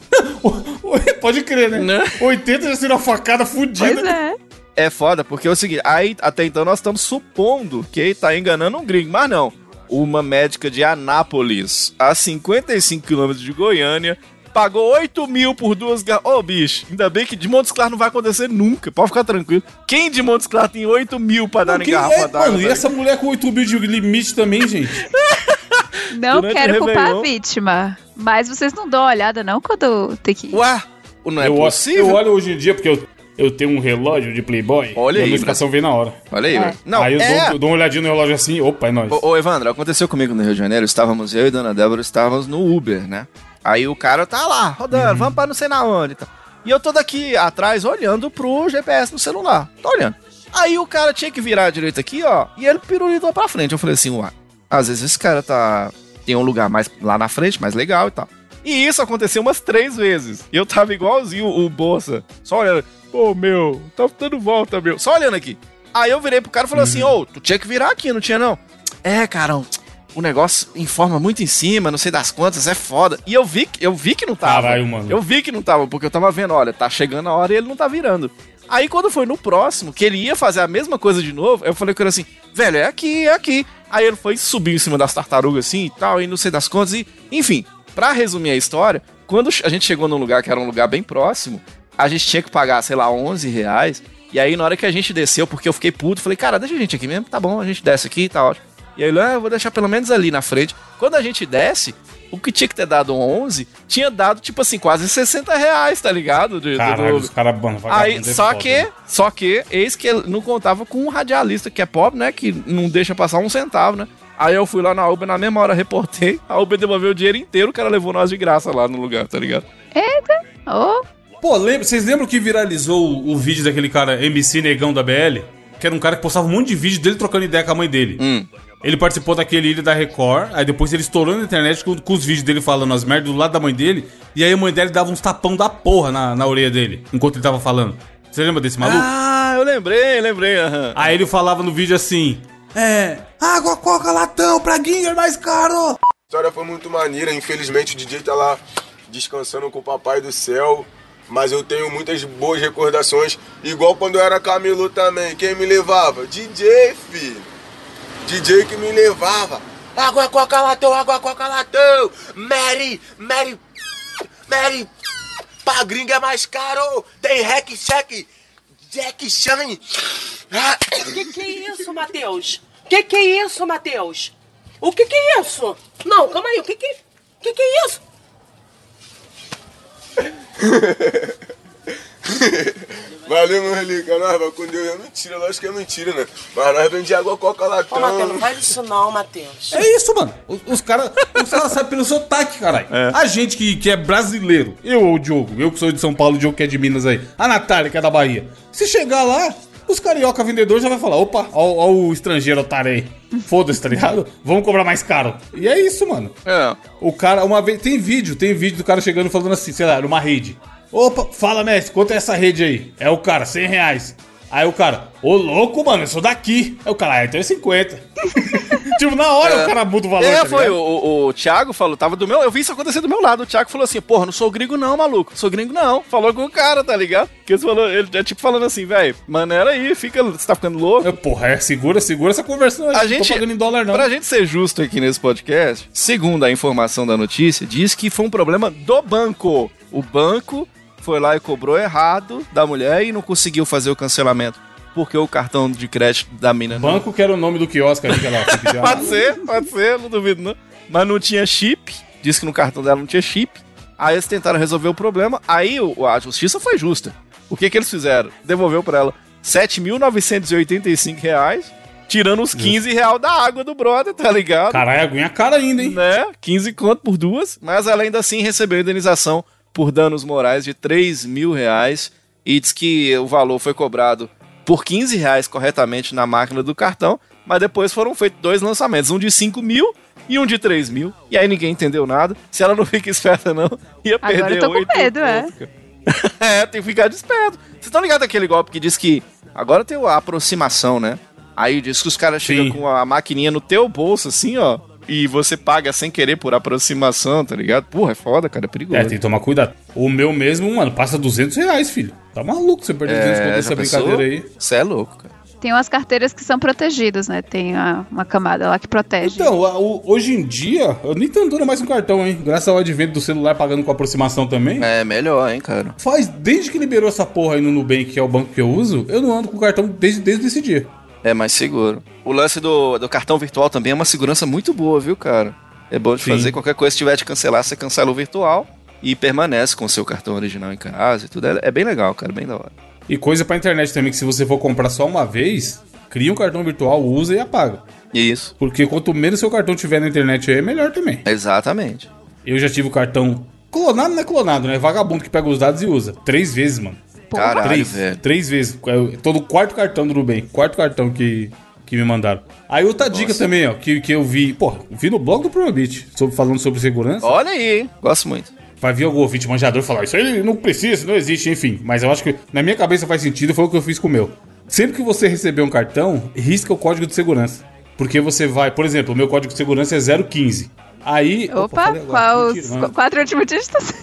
Pode crer, né? Né? 80 já seria uma facada fudida. Pois é. É foda, porque é o seguinte, aí até então nós estamos supondo que ele tá enganando um gringo, mas não. Uma médica de Anápolis, a 55 quilômetros de Goiânia, pagou 8 mil por duas garrafas. Ô, bicho, ainda bem que de Montes Claros não vai acontecer nunca, pode ficar tranquilo. Quem de Montes Claros tem 8 mil pra dar em Quem garrafa é, d'água? mano, e essa mulher com 8 mil de limite também, gente? Não Durante quero culpar a vítima. Mas vocês não dão uma olhada, não, quando tem que. Ué, não é eu, possível? eu olho hoje em dia porque eu, eu tenho um relógio de Playboy. Olha e a aí, notificação vem na hora. Olha aí, É. velho. Não, aí eu, é... dou, eu dou uma olhadinha no relógio assim, opa, é nóis. Ô, ô, Evandro, aconteceu comigo no Rio de Janeiro, estávamos, eu e Dona Débora estávamos no Uber, né? Aí o cara tá lá, rodando, vamos pra não sei na onde e tal. E eu tô daqui atrás olhando pro GPS no celular, tô olhando. Aí o cara tinha que virar à direita aqui, ó, e ele pirulitou pra frente. Eu falei assim, uai, às vezes esse cara tá... tem um lugar mais lá na frente, mais legal e tal. E isso aconteceu umas três vezes. E eu tava igualzinho o Bolsa, só olhando. Pô, meu, tá dando volta, meu. Só olhando aqui. Aí eu virei pro cara e falei assim, ô, tu tinha que virar aqui, não tinha não? É, cara, o negócio informa muito em cima, não sei das quantas, é foda. E eu vi, que- eu vi que não tava. Caralho, mano. Eu vi que não tava, porque eu tava vendo, olha, tá chegando a hora e ele não tá virando. Aí quando foi no próximo, que ele ia fazer a mesma coisa de novo, eu falei com ele assim, velho, é aqui, é aqui. Aí ele foi subir em cima das tartarugas assim e tal, e não sei das quantas, e enfim, pra resumir a história, quando a gente chegou num lugar que era um lugar bem próximo, a gente tinha que pagar, sei lá, 11 reais. E aí na hora que a gente desceu, porque eu fiquei puto, falei, cara, deixa a gente aqui mesmo, tá bom, a gente desce aqui, tá ótimo. E aí ele, ah, eu vou deixar pelo menos ali na frente. Quando a gente desce, o que tinha que ter dado 11, tinha dado, tipo assim, quase 60 reais, tá ligado? De- do- Caralho, do- os caras, Aí, é só foda, que, né? só que, eis que ele não contava com um radialista que é pobre, né? Que não deixa passar um centavo, né? Aí eu fui lá na Uber, na mesma hora reportei, a Uber devolveu o dinheiro inteiro, o cara levou nós de graça lá no lugar, tá ligado? Ô, Pô, lembra, vocês lembram que viralizou o, o vídeo daquele cara MC Negão da BL? Que era um cara que postava um monte de vídeo dele trocando ideia com a mãe dele. Hum. Ele participou daquele Ilha da Record, aí depois ele estourou na internet com, com os vídeos dele falando as merdas do lado da mãe dele, e aí a mãe dele dava uns tapão da porra na, na orelha dele, enquanto ele tava falando. Você lembra desse maluco? Ah, eu lembrei, lembrei, aham. Aí ele falava no vídeo assim: É. Água, coca, latão, pra Ginger mais caro! A história foi muito maneira, infelizmente o DJ tá lá descansando com o papai do céu. Mas eu tenho muitas boas recordações, igual quando eu era camelô também. Quem me levava? DJ, filho. DJ que me levava. Água, coca, latão, água, coca, latão. Mary, Mary, Mary. Pra gringa é mais caro. Tem hack, check, Jack Chan. Ah, Que que é isso, Matheus? Que que é isso, Matheus? O que que é isso? Não, calma aí, o que que, que, que é isso? Valeu, meu relíquio. Nós vai com Deus. É mentira, lógico que é mentira, né? Mas nós vendemos água, coca, Ô, Matheus, latão. não faz isso não, Matheus. É isso, mano. Os, os caras os cara sabem pelo sotaque, caralho. A gente que, que é brasileiro, eu ou o Diogo, eu que sou de São Paulo, o Diogo que é de Minas aí, a Natália que é da Bahia. Se chegar lá, os carioca vendedores já vai falar: opa, ó, ó o estrangeiro otário aí. Foda-se, tá ligado? Vamos cobrar mais caro. E é isso, mano. É. O cara, uma vez. Tem vídeo, tem vídeo do cara chegando falando assim, sei lá, numa rede. Opa, fala, mestre, quanto é essa rede aí? É o cara, 100 reais. Aí o cara, ô louco, mano, eu sou daqui. Aí o cara, ah, então é 50. tipo, na hora o cara muda o valor. É, tá foi. O, o, o Thiago falou, tava do meu. Eu vi isso acontecer do meu lado. O Thiago falou assim: porra, não sou gringo, não, maluco. Sou gringo, não. Falou com o cara, tá ligado? Que ele falou, ele é tipo falando assim, velho, maneira aí, fica. Você tá ficando louco? Eu, Porra, é, segura, segura essa conversão aí. A não gente, tô pagando em dólar, não. Pra gente ser justo aqui nesse podcast, segundo a informação da notícia, diz que foi um problema do banco. O banco foi lá e cobrou errado da mulher e não conseguiu fazer o cancelamento. Porque o cartão de crédito da mina não. Banco que era o nome do quiosque ali que ela Pode ser, pode ser, não duvido não. Mas não tinha chip, disse que no cartão dela não tinha chip. Aí eles tentaram resolver o problema, aí a justiça foi justa. O que que eles fizeram? Devolveu pra ela 7.985 reais, tirando os 15 reais da água do brother, tá ligado? Caralho, aguinha cara ainda, hein? Né? 15 conto por duas, mas ela ainda assim recebeu indenização por danos morais de 3 mil reais e diz que o valor foi cobrado por 15 reais corretamente na máquina do cartão, mas depois foram feitos dois lançamentos, um de 5 mil e um de 3 mil. E aí ninguém entendeu nada. Se ela não fica esperta, não, ia Agora perder eu tô com medo, é. é, tem que ficar desperto. Vocês estão ligados aquele golpe que diz que agora tem a aproximação, né? Aí diz que os caras chegam com a maquininha no teu bolso, assim, ó. E você paga sem querer por aproximação, tá ligado? Porra, é foda, cara, é perigoso. É, tem que tomar cuidado. O meu mesmo, mano, passa 200 reais, filho. Tá maluco você perder 200 conto nessa brincadeira aí. Você é louco, cara. Tem umas carteiras que são protegidas, né? Tem a- uma camada lá que protege. Então, a- o- hoje em dia, eu nem tô andando mais com cartão, hein? Graças ao advento do celular pagando com aproximação também. É melhor, hein, cara. Faz, desde que liberou essa porra aí no Nubank, que é o banco que eu uso, eu não ando com cartão desde, desde esse dia. É mais seguro. O lance do, do cartão virtual também é uma segurança muito boa, viu, cara? É bom de Sim. fazer qualquer coisa, se tiver de cancelar, você cancela o virtual e permanece com o seu cartão original em casa e tudo. É, é bem legal, cara, bem da hora. E coisa pra internet também, que se você for comprar só uma vez, cria um cartão virtual, usa e apaga. Isso. Porque quanto menos seu cartão tiver na internet aí, é melhor também. Exatamente. Eu já tive o cartão clonado, não é clonado, né? Vagabundo que pega os dados e usa. Três vezes, mano. Caralho, três, velho. três vezes. Eu tô no quarto cartão do Nubank. Quarto cartão que, que me mandaram. Aí outra dica também, ó, que, que eu vi. Pô, vi no blog do Promobit, sobre, falando sobre segurança. Olha aí, hein? Gosto muito. Vai vir algum ouvinte manjador falar, isso aí não precisa, não existe, enfim. Mas eu acho que na minha cabeça faz sentido, foi o que eu fiz com o meu. Sempre que você receber um cartão, risca o código de segurança. Porque você vai, por exemplo, o meu código de segurança é 015. Aí. Opa, agora. qual os é. quatro últimos dígitos?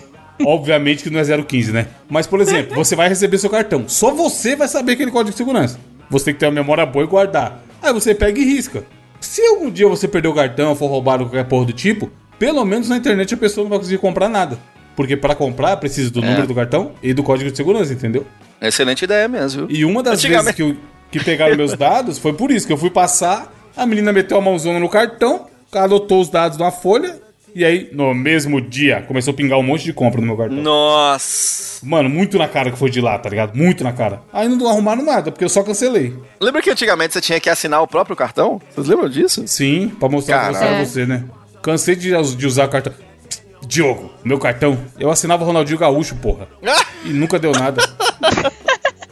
Obviamente que não é 015, né? Mas, por exemplo, você vai receber seu cartão. Só você vai saber aquele código de segurança. Você tem que ter uma memória boa e guardar. Aí você pega e risca. Se algum dia você perder o cartão, for roubado qualquer porra do tipo, pelo menos na internet a pessoa não vai conseguir comprar nada. Porque para comprar precisa do número do cartão e do código de segurança, entendeu? Excelente ideia mesmo? E uma das vezes que, eu, que pegaram meus dados foi por isso, que eu fui passar, a menina meteu a mãozona no cartão, anotou os dados numa folha, e aí, no mesmo dia, começou a pingar um monte de compra no meu cartão. Nossa. Mano, muito na cara que foi de lá, tá ligado? Muito na cara. Aí não arrumaram nada, porque eu só cancelei. Lembra que antigamente você tinha que assinar o próprio cartão? Vocês lembram disso? Sim, pra mostrar Caralho. você, né? Cansei de, de usar cartão. Diogo, meu cartão. Eu assinava Ronaldinho Gaúcho, porra. E nunca deu nada.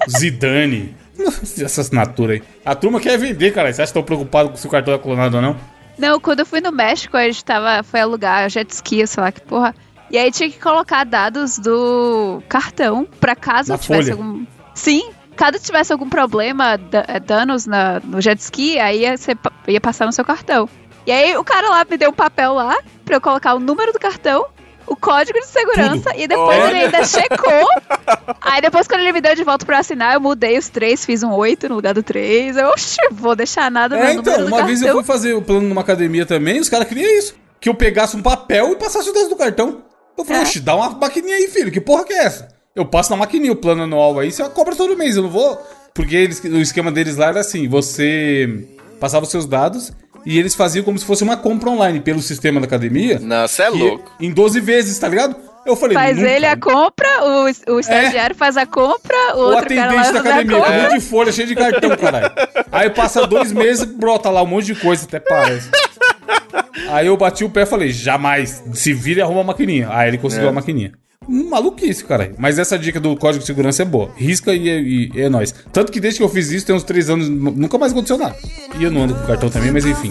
Zidane. Essa assinatura aí. A turma quer vender, cara. Você acha que estão preocupados se o cartão é clonado ou não? Não, quando eu fui no México, a gente tava, foi alugar jet ski, sei lá que porra. E aí tinha que colocar dados do cartão pra caso Na tivesse folha. algum. Sim, caso tivesse algum problema, eh, danos na, no jet ski, aí ia, ser ia passar no seu cartão. E aí o cara lá me deu um papel lá pra eu colocar o número do cartão, o código de segurança, e depois Olha. ele ainda checou. aí depois, quando ele me deu de volta pra assinar, eu mudei os três, fiz um 8 no lugar do 3. Eu, oxi, vou deixar nada no É, número então, uma vez eu fui fazer o plano numa academia também, os caras queriam isso. Que eu pegasse um papel e passasse os dados do cartão. Eu falei, É. oxe, dá uma maquininha aí, filho. Que porra que é essa? Eu passo na maquininha o plano anual aí, você cobra todo mês, eu não vou. Porque eles, o esquema deles lá era assim: você passava os seus dados e eles faziam como se fosse uma compra online pelo sistema da academia. Não, você é louco. Em 12 vezes, tá ligado? Eu falei, Faz nunca- ele a compra, o, o estagiário faz a compra, o o outro cara lá atendente da faz a academia, monte de folha, cheio de cartão, caralho. Aí passa dois meses, brota lá um monte de coisa, até parece. Aí eu bati o pé e falei, jamais, se vira e arruma a maquininha. Aí ele conseguiu É. a maquininha maluquice, cara. Mas essa dica do código de segurança é boa. Risca e, é, e é nóis. Tanto que desde que eu fiz isso, tem uns três anos, nunca mais aconteceu nada. E eu não ando com cartão também, mas enfim.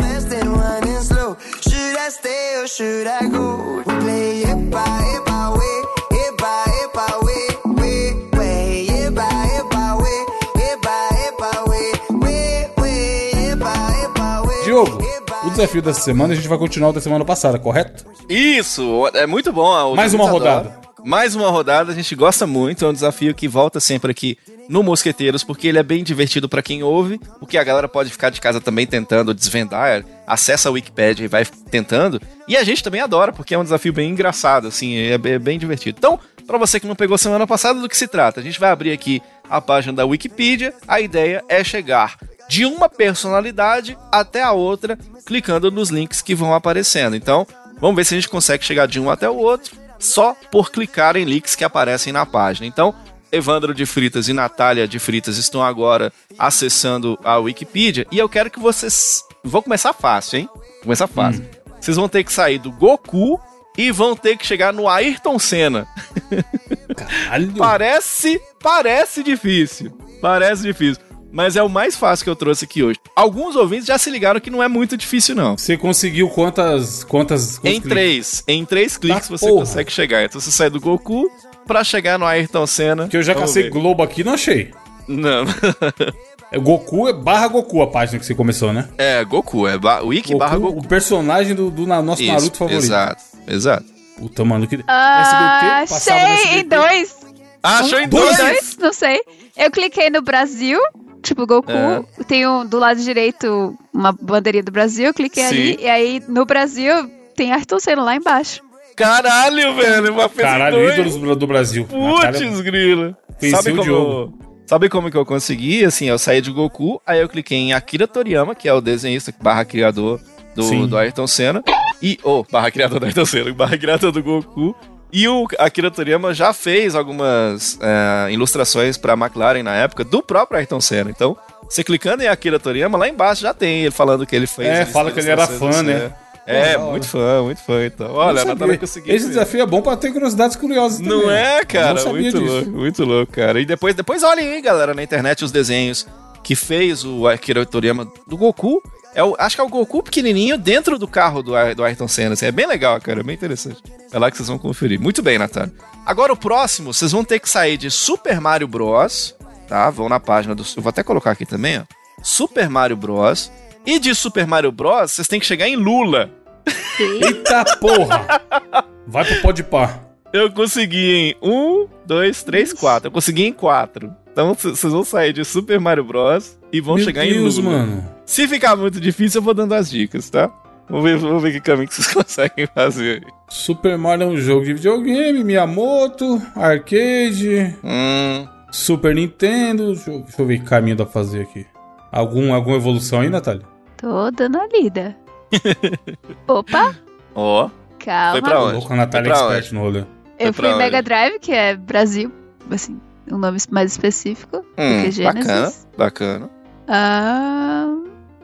Diogo, o desafio dessa semana a gente vai continuar o da semana passada, correto? Isso, é muito bom. Mais uma rodada. Mais uma rodada, a gente gosta muito, é um desafio que volta sempre aqui no Mosqueteiros, porque ele é bem divertido pra quem ouve, porque a galera pode ficar de casa também tentando desvendar, acessa a Wikipedia e vai tentando, e a gente também adora, porque é um desafio bem engraçado, assim, é bem, é bem divertido. Então, pra você que não pegou semana passada, do que se trata? A gente vai abrir aqui a página da Wikipedia, a ideia é chegar de uma personalidade até a outra, clicando nos links que vão aparecendo. Então, vamos ver se a gente consegue chegar de um até o outro só por clicar em links que aparecem na página. Então, Evandro de Fritas e Natália de Fritas estão agora acessando a Wikipedia e eu quero que vocês. Vou começar fácil, hein? Começar fácil. Vocês vão ter que sair do Goku e vão ter que chegar no Ayrton Senna. Caralho. Parece, parece difícil. Parece difícil. Mas é o mais fácil que eu trouxe aqui hoje. Alguns ouvintes já se ligaram que não é muito difícil, não. Você conseguiu quantas. quantas, quantos Em cliques? três, em três cliques Tá você porra. consegue chegar. Então você sai do Goku pra chegar no Ayrton Senna. Que eu já Vamos cacei ver. Globo aqui e não achei. Não. É Goku é barra Goku a página que você começou, né? É, Goku, é ba Wiki barra Goku. O personagem do, do na- nosso Isso, Naruto favorito. Exato, exato. Puta, mano, que. Ah, SBT, achei em dois. Ah, achou em dois? dois? Não sei. Eu cliquei no Brasil, tipo Goku. É. Tem um, do lado direito uma bandeirinha do Brasil, eu cliquei Sim. ali. E aí no Brasil tem Ayrton Senna lá embaixo. Caralho, velho, uma fez Caralho, dois. ídolos do, do Brasil. Putz, grila. Sabe o como, eu, sabe como que eu consegui? Assim, eu saí de Goku, aí eu cliquei em Akira Toriyama, que é o desenhista barra criador do, Sim. do Ayrton Senna. E, oh, barra criador do Ayrton Senna, barra criador do Goku. E o Akira Toriyama já fez algumas é, ilustrações pra McLaren na época do próprio Ayrton Senna. Então, você clicando em Akira Toriyama, lá embaixo já tem ele falando que ele fez. É, fala que ele era fã, né? É, Pô, muito fã, muito fã. Então, Não olha, a. Natália conseguiu. Esse desafio é bom pra ter curiosidades curiosas Não também. é, cara? Não muito disso. louco, muito louco, cara. E depois, depois olhem aí, galera, na internet os desenhos que fez o Akira Toriyama do Goku. É o, acho que é o Goku pequenininho dentro do carro do, do Ayrton Senna. assim, é bem legal, cara, é bem interessante. É lá que vocês vão conferir. Muito bem, Natália. Agora o próximo, vocês vão ter que sair de Super Mario Bros, tá? Vão na página do... Eu vou até colocar aqui também, ó. Super Mario Bros. E de Super Mario Bros, vocês têm que chegar em Lula. Eita porra! Vai pro pode par. Eu consegui em um, dois, três, quatro. Eu consegui em quatro. Então vocês vão sair de Super Mario Bros. e vão Meu chegar Deus, em Lula. mano. Se ficar muito difícil, eu vou dando as dicas, tá? Vamos ver, vamos ver que caminho que vocês conseguem fazer. aí. Super Mario é um jogo de videogame, Miyamoto, arcade, Hum, Super Nintendo. Deixa eu, deixa eu ver que caminho dá pra fazer aqui. Algum, alguma evolução aí, Natália? Tô dando a lida. Opa, ó. calma. Foi pra onde? Louco, a Natália expert onde? no rolê. Eu fui em? Mega Drive, que é Brasil, assim, um nome mais específico do Hum, que Genesis. bacana, bacana. Ah,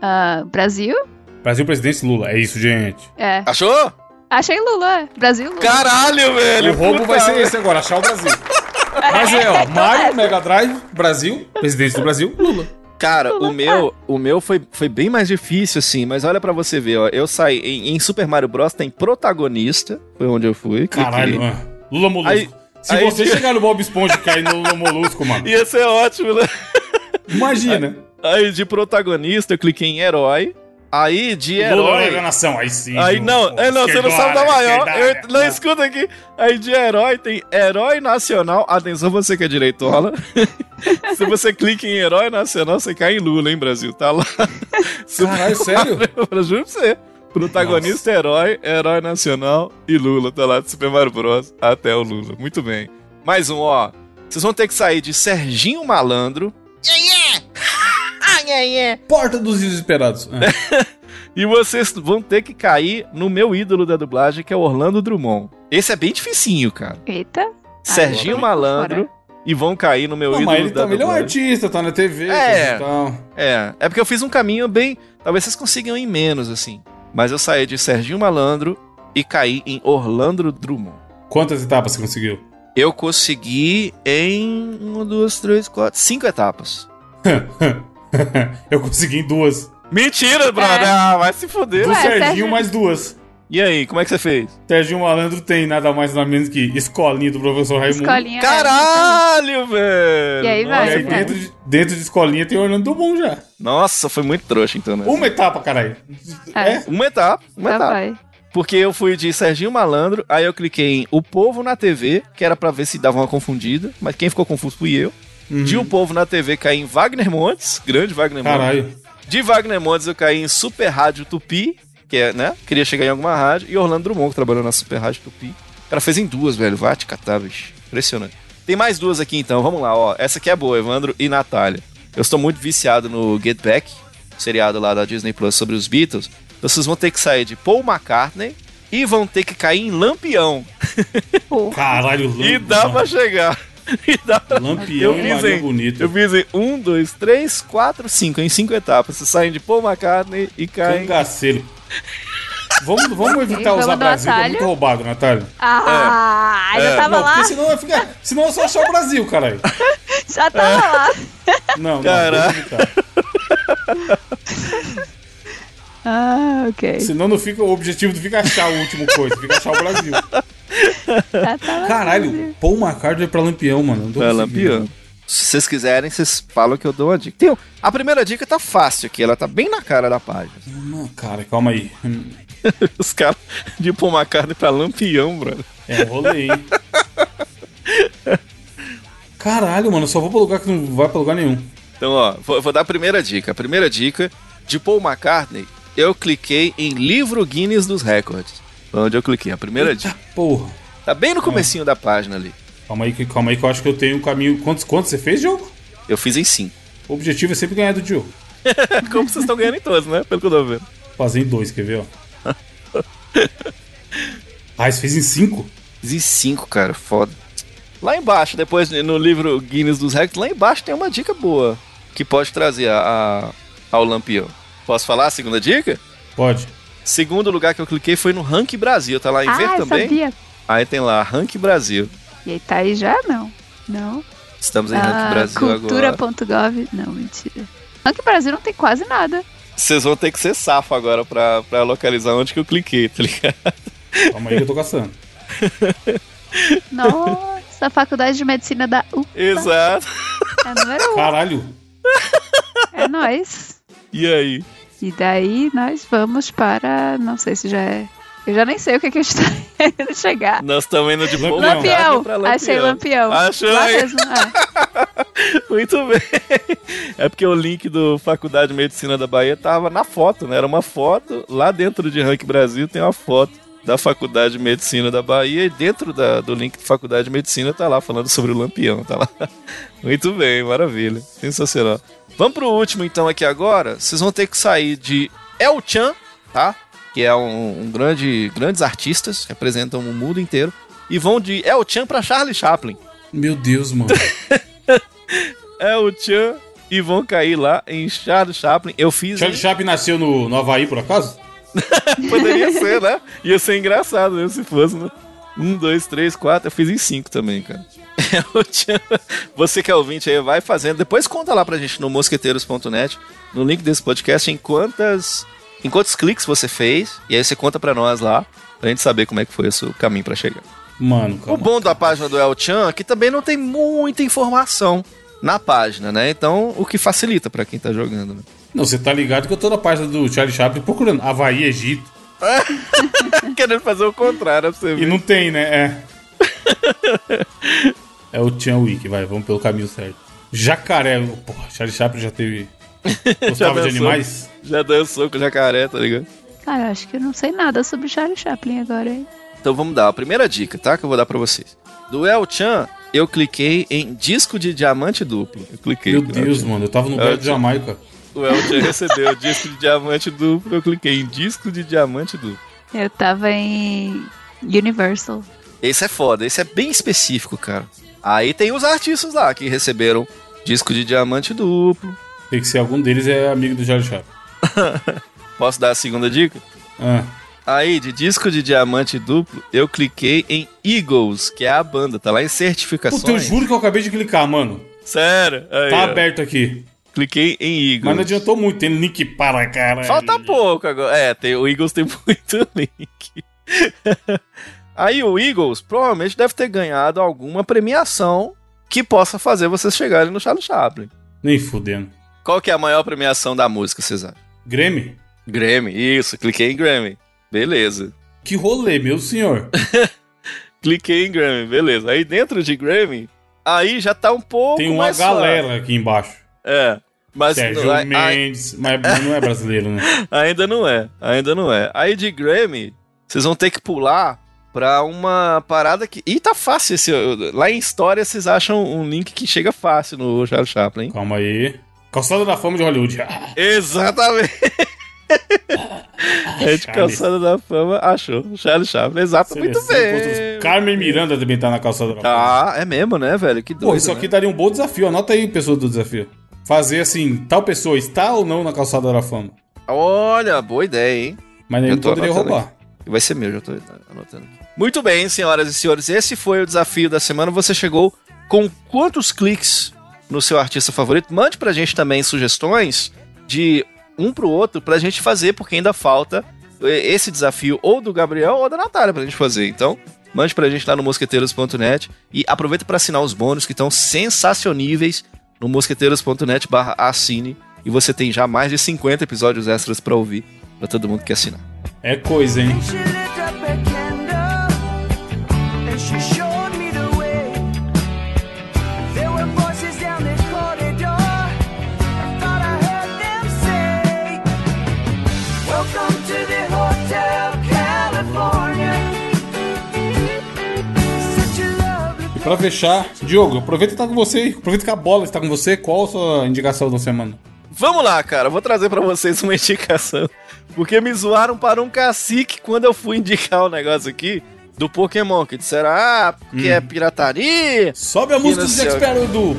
ah, Brasil? Brasil presidente Lula. É isso, gente. É. Achou? Achei Lula, é. Brasil Lula. Caralho, velho! o roubo vai ser esse agora, achar o Brasil. Mas é, ó, Mario, Mega Drive, Brasil, presidente do Brasil, Lula. Cara, o meu, o meu foi, foi bem mais difícil, assim, mas olha pra você ver, ó. Eu saí. Em, em Super Mario Bros. tem protagonista, foi onde eu fui. cliquei. Caralho, mano. Lula Molusco. Aí- Se aí- você chegar no Bob Esponja e cair no Lula Molusco, mano, Ia ser ótimo, né? imagina. Aí de protagonista eu cliquei em herói. Aí de Lula herói. da nação, aí sim. Aí não, é, não, você não sabe da maior. Eu, não, escuta aqui. Aí de herói tem herói nacional. Atenção, você que é direitola. Se você clica em herói nacional, você cai em Lula, hein, Brasil? Tá lá. Caralho, sério? Eu juro pra você. Protagonista herói, herói nacional e Lula. Tá lá de Super Mario Bros. até o Lula. Muito bem. Mais um, ó. Vocês vão ter que sair de Serginho Malandro Porta dos Desesperados. Ah. e vocês vão ter que cair no meu ídolo da dublagem, que é o Orlando Drummond. Esse é bem dificinho, cara. Eita. Serginho agora Malandro e vão cair no meu Não, ídolo mas ele da também ele é um dublagem. artista, tá na TV, É. tal. É, é porque eu fiz um caminho bem. Talvez vocês consigam ir menos, assim. Mas eu saí de Serginho Malandro e caí em Orlando Drummond. Quantas etapas você conseguiu? Eu consegui em uma, duas, três, quatro, cinco etapas. Eu consegui em duas. Mentira, brother! Ah, vai se fuder. Do Ué, Serginho, Sérgio- mais duas. E aí, como é que você fez? Sérgio Malandro tem nada mais nada menos que escolinha do professor Raimundo. Escolinha. Caralho, velho! E aí, E vai. aí dentro de, dentro de escolinha tem Orlando Drummond já. Nossa, foi muito trouxa, então, né? Uma etapa, caralho. É. É? Uma etapa, uma Tá, etapa. vai. Porque eu fui de Serginho Malandro, aí eu cliquei em O Povo na TV, que era pra ver se dava uma confundida, mas quem ficou confuso fui eu. De O Povo na TV caí em Wagner Montes, grande Wagner Montes. Caralho. De Wagner Montes eu caí em Super Rádio Tupi, que é, né? Queria chegar em alguma rádio. E Orlando Drummond, que trabalhou na Super Rádio Tupi. O cara fez em duas, velho. Vai te catar, bicho. Impressionante. Tem mais duas aqui então, vamos lá, ó. Essa aqui é boa, Evandro e Natália. Eu estou muito viciado no Get Back, seriado lá da Disney Plus sobre os Beatles. Vocês vão ter que sair de Paul McCartney e vão ter que cair em Lampião. Caralho, Lamp... E dá pra chegar. E dá pra... Lampião Eu e fiz Maria em- Bonita. Eu fiz em um, dois, três, quatro, cinco. Em cinco etapas. Vocês saem de Paul McCartney e caem. Cangaceiro. Vamos, vamos evitar Vamos usar Brasil, que é muito roubado, Natália. Ah, já É. tava Não, lá. porque senão vai ficar. Senão é só achar o Brasil, caralho. Já tava lá. Não, não. Caralho. Ah, ok. Senão não fica, o objetivo não fica achar o último coisa, fica achar o Brasil. Já tava Caralho, Paul McCartney pra Lampião, mano. Não tô É. Lampião. Se vocês quiserem, vocês falam que eu dou uma dica. Tem a primeira dica tá fácil aqui, ela tá bem na cara da página. Não, cara, calma aí. Os caras de Paul McCartney pra Lampião, brother. É, rolei, hein? Caralho, mano, eu só vou pra lugar que não vai pra lugar nenhum. Então, ó, vou, vou dar a primeira dica. A primeira dica, de Paul McCartney, eu cliquei em livro Guinness dos Records. Foi Onde eu cliquei, a primeira dica. Porra. Tá bem no comecinho da página ali. Calma aí, que, calma aí que eu acho que eu tenho um caminho. Quantos, quantos você fez, jogo? Eu fiz em 5. O objetivo é sempre ganhar do Diogo. Como vocês estão ganhando em todos, né? Pelo que eu tô vendo. Fazer em dois, quer ver, ó? Ah, você fez em cinco? Fiz em 5, cara, foda. Lá embaixo, depois no livro Guinness dos Records, lá embaixo tem uma dica boa que pode trazer a, a- ao Lampião. Posso falar a segunda dica? Pode. Segundo lugar que eu cliquei foi no Rank Brasil. Tá lá em Ah, ver também? sabia. Aí tem lá, Rank Brasil. E aí tá aí já? Não. Não. Estamos em Rank Ah, Brasil agora. Cultura.gov. Não, mentira. Rank Brasil não tem quase nada. Vocês vão ter que ser safo agora pra, pra localizar onde que eu cliquei, tá ligado? Calma aí que eu tô caçando. Nossa, a faculdade de medicina da U. Exato. É número um. Caralho. É nóis. E aí? E daí nós vamos para. Não sei se já é. Eu já nem sei o que, que a gente tá querendo chegar. Nós estamos indo de McCartney Lampião. pra Lampião. Achei Lampião. Lá aí? mesmo. é. Muito bem. É porque o link do Faculdade de Medicina da Bahia tava na foto, né? Era uma foto. Lá dentro de Rank Brasil tem uma foto da Faculdade de Medicina da Bahia e dentro da- do link de Faculdade de Medicina tá lá falando sobre o Lampião, tá lá. Muito bem, maravilha. Sensacional. Vamos pro último então aqui agora. Vocês vão ter que sair de El Chan, tá? Que é um, um grande, grandes artistas, representam o mundo inteiro. E vão de El Chan pra Charlie Chaplin. Meu Deus, mano. é o Chan e vão cair lá em Charles Chaplin. Eu fiz. Charlie Chaplin nasceu no, no Havaí, por acaso? Poderia ser, né? Ia ser engraçado né, se fosse, né? Um, dois, três, quatro. Eu fiz em cinco também, cara. É. Você que é ouvinte aí, vai fazendo. Depois conta lá pra gente no mosqueteiros.net, no link desse podcast, em quantas. Em quantos cliques você fez. E aí você conta pra nós lá, pra gente saber como é que foi o seu caminho pra chegar. Mano, O calma. bom da página do El Chan é que também não tem muita informação na página, né? Então, o que facilita pra quem tá jogando, né? Não, você tá ligado que eu tô na página do Charlie Chaplin procurando Havaí, Egito. Querendo fazer o contrário pra você E ver. não tem, né? É. É o Chan Wiki, vai, vamos pelo caminho certo. Jacaré, porra, Charlie Chaplin já teve. Gostava de dançou. animais? Já dançou com o jacaré, tá ligado? Cara, acho que eu não sei nada sobre Charlie Chaplin agora, hein? Então vamos dar a primeira dica, tá? Que eu vou dar pra vocês. Do El Chan, eu cliquei em disco de diamante duplo. Eu cliquei. Meu Deus, mano, eu tava no É, lugar de tio. Jamaica. O El Chan recebeu disco de diamante duplo. Eu cliquei em disco de diamante duplo. Eu tava em Universal. Esse é foda, esse é bem específico, cara. Aí tem os artistas lá que receberam disco de diamante duplo. Tem que ser algum deles é amigo do Charlie Chaplin. Posso dar a segunda dica? Ah, Aí, de disco de diamante duplo, eu cliquei em Eagles, que é a banda, tá lá em certificações. puta, eu juro que eu acabei de clicar, mano. Sério? Aí, Tá ó. aberto aqui. Cliquei em Eagles. Mas não adiantou muito, tem link para caralho. Falta pouco agora. É, tem, o Eagles tem muito link. Aí o Eagles provavelmente deve ter ganhado alguma premiação que possa fazer vocês chegarem no Charlie Chaplin. Nem fudendo. Qual que é a maior premiação da música, Cesar? Grammy? Grammy, isso, cliquei em Grammy. Beleza. Que rolê, meu senhor. Cliquei em Grammy, beleza. Aí dentro de Grammy, aí já tá um pouco Tem uma galera suave. aqui embaixo. É. Mas Sérgio a- a- Mendes, mas mas não é brasileiro, né? ainda não é, ainda não é. Aí de Grammy, vocês vão ter que pular pra uma parada que. Ih, tá fácil esse. Lá em história vocês acham um link que chega fácil no Charles Chaplin. Calma aí. Calçada da Fama de Hollywood. Exatamente. De Charles. calçada da fama, achou. Charles Chaplin, exato. Muito bem. Carmen Miranda também tá na calçada da Fama. Ah, é mesmo, né, velho? Que doido. Pô, isso aqui né? daria um bom desafio. Anota aí, pessoa do desafio. Fazer assim, tal pessoa está ou não na calçada da fama. Olha, boa ideia, hein? Mas tô poderia roubar. Vai ser meu, já tô anotando aqui. Muito bem, senhoras e senhores. Esse foi o desafio da semana. Você chegou com quantos cliques no seu artista favorito? Mande pra gente também sugestões de um pro outro pra gente fazer, porque ainda falta eh, esse desafio ou do Gabriel ou da Natália pra gente fazer. Então, mande pra gente lá no mosqueteiros.net e aproveita pra assinar os bônus que estão sensacioníveis no mosqueteiros.net barra assine e você tem já mais de 50 episódios extras pra ouvir pra todo mundo que assinar. É coisa, hein? Pra fechar, Diogo, aproveita que tá com você. Aproveita que a bola está com você. Qual a sua indicação da semana? Vamos lá, cara. Vou trazer pra vocês uma indicação. Porque me zoaram para um cacique quando eu fui indicar o negócio aqui do Pokémon. Que disseram, ah, que é pirataria. Sobe a música do Jack Sparrow do.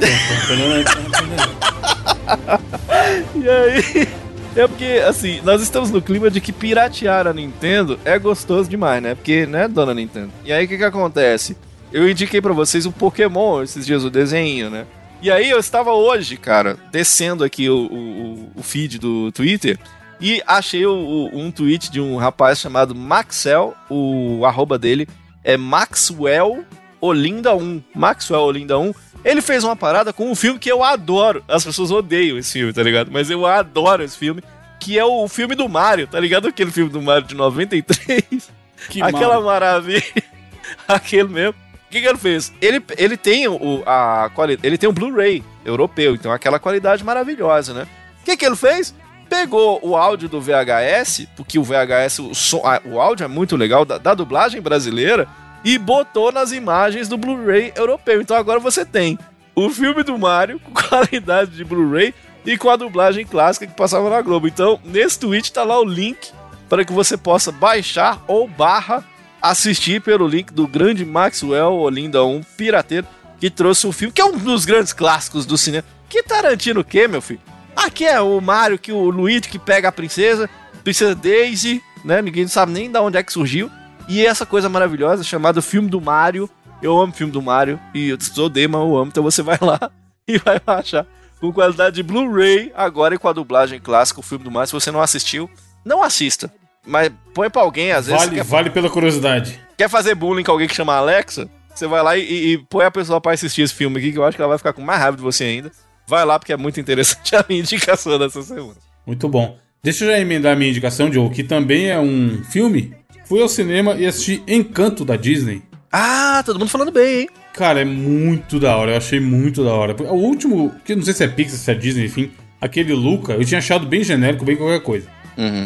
E aí. É porque, assim, nós estamos no clima de que piratear a Nintendo é gostoso demais, né? Porque, né, dona Nintendo? E aí, o que que acontece? Eu indiquei pra vocês o Pokémon esses dias, o desenho, né? E aí, eu estava hoje, cara, descendo aqui o, o, o feed do Twitter e achei o- um tweet de um rapaz chamado Maxwell, o arroba dele é Maxwell Olinda 1. Maxwell Olinda 1. Ele fez uma parada com um filme que eu adoro. As pessoas odeiam esse filme, tá ligado? Mas eu adoro esse filme, que é o filme do Mario, tá ligado? Aquele filme do Mario de 93. Que Aquela mal. maravilha. Aquele mesmo. Que, que ele fez? Ele, ele tem o, a. Ele tem um Blu-ray europeu, então aquela qualidade maravilhosa, né? O que, que ele fez? Pegou o áudio do VHS, porque o VHS, o, som, ah, o áudio é muito legal, da, da dublagem brasileira, e botou nas imagens do Blu-ray europeu. Então agora você tem o filme do Mario com qualidade de Blu-ray e com a dublagem clássica que passava na Globo. Então, nesse tweet tá lá o link para que você possa baixar ou barra assistir pelo link do grande Maxwell Olinda 1 Pirateiro, que trouxe um filme que é um dos grandes clássicos do cinema. Que Tarantino o quê, meu filho? Aqui é o Mario, que o Luigi que pega a princesa, princesa Daisy, né? Ninguém sabe nem de onde é que surgiu. E essa coisa maravilhosa chamada filme do Mario. Eu amo filme do Mario e eu odeio, mas eu amo. Então você vai lá e vai baixar com qualidade de Blu-ray agora e com a dublagem clássica o filme do Mario. Se você não assistiu, não assista. Mas põe pra alguém, às vezes. Vale, quer, vale pela curiosidade. quer fazer bullying com alguém que chama Alexa? Você vai lá e, e- e põe a pessoa pra assistir esse filme aqui, que eu acho que ela vai ficar com mais raiva de você ainda. Vai lá, porque é muito interessante a minha indicação dessa semana. Muito bom. Deixa eu já emendar a minha indicação, Diogo, que também é um filme. Fui ao cinema e assisti Encanto da Disney. Ah, todo mundo falando bem, hein? Cara, é muito da hora. Eu achei muito da hora. O último, que eu não sei se é Pixar, se é Disney, enfim, aquele Luca, eu tinha achado bem genérico, bem qualquer coisa.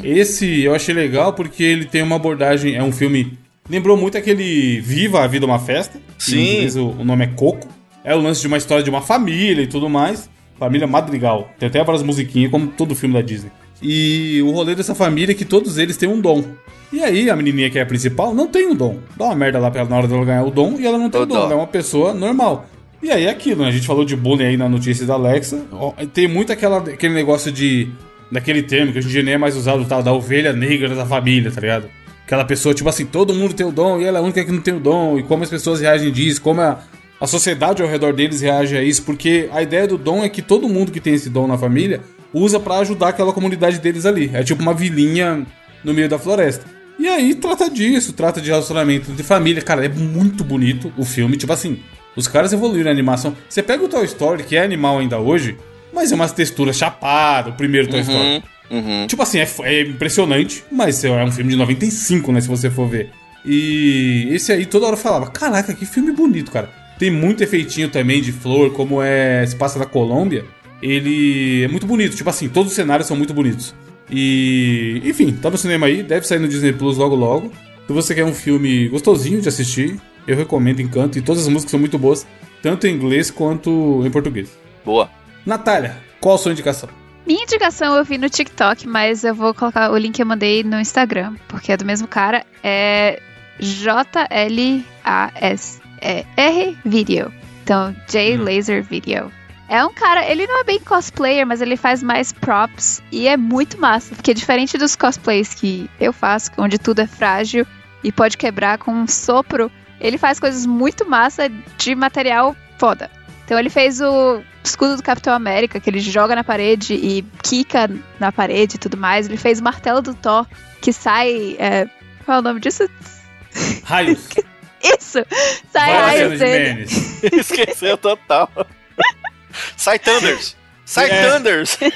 Esse eu achei legal porque ele tem uma abordagem, é um filme. Lembrou muito aquele Viva a Vida é uma Festa. Sim. O, o nome é Coco. É o lance de uma história de uma família e tudo mais. Família Madrigal. Tem até várias musiquinhas, como todo filme da Disney. E o rolê dessa família é que todos eles têm um dom. E aí, a menininha que é a principal não tem um dom. Dá uma merda lá pra ela na hora dela ganhar o dom e ela não tem O dom. Ela é uma pessoa normal. E aí é aquilo, né? A gente falou de bullying aí na notícia da Alexa. Tem muito aquela, aquele negócio de. Daquele termo que hoje em dia nem é mais usado, tal, da ovelha negra da família, tá ligado? Aquela pessoa, tipo assim, todo mundo tem o dom e ela é a única que não tem o dom. E como as pessoas reagem disso, como a, a sociedade ao redor deles reage a isso, porque a ideia do dom é que todo mundo que tem esse dom na família usa pra ajudar aquela comunidade deles ali. É tipo uma vilinha no meio da floresta. E aí trata disso, trata de relacionamento de família. Cara, é muito bonito o filme. Tipo assim, os caras evoluíram a animação. Você pega o Toy Story, que é animal ainda hoje, mas é umas texturas chapadas, o primeiro Toy Story. Uhum. Tipo assim, é, é impressionante, mas é um filme de 95, né? Se você for ver. E esse aí toda hora eu falava: Caraca, que filme bonito, cara. Tem muito efeitinho também de flor, como é. Se passa na Colômbia. Ele é muito bonito. Tipo assim, todos os cenários são muito bonitos. E. Enfim, tá no cinema aí, deve sair no Disney Plus logo logo. Se você quer um filme gostosinho de assistir, eu recomendo Encanto. E todas as músicas são muito boas, tanto em inglês quanto em português. Boa. Natália, qual a sua indicação? Minha indicação eu vi no TikTok, mas eu vou colocar o link que eu mandei no Instagram, porque é do mesmo cara. É J-L-A-S-R Video. Então, J Laser Video. É um cara, ele não é bem cosplayer, mas ele faz mais props e é muito massa, porque diferente dos cosplays que eu faço, onde tudo é frágil e pode quebrar com um sopro, ele faz coisas muito massa de material foda. Então ele fez o escudo do Capitão América, que ele joga na parede e quica na parede e tudo mais. Ele fez o martelo do Thor, que sai. é, qual é o nome disso? Raios. Isso! Sai raios dele. Esqueceu total. Sai Thunders. Sai É. Thunders.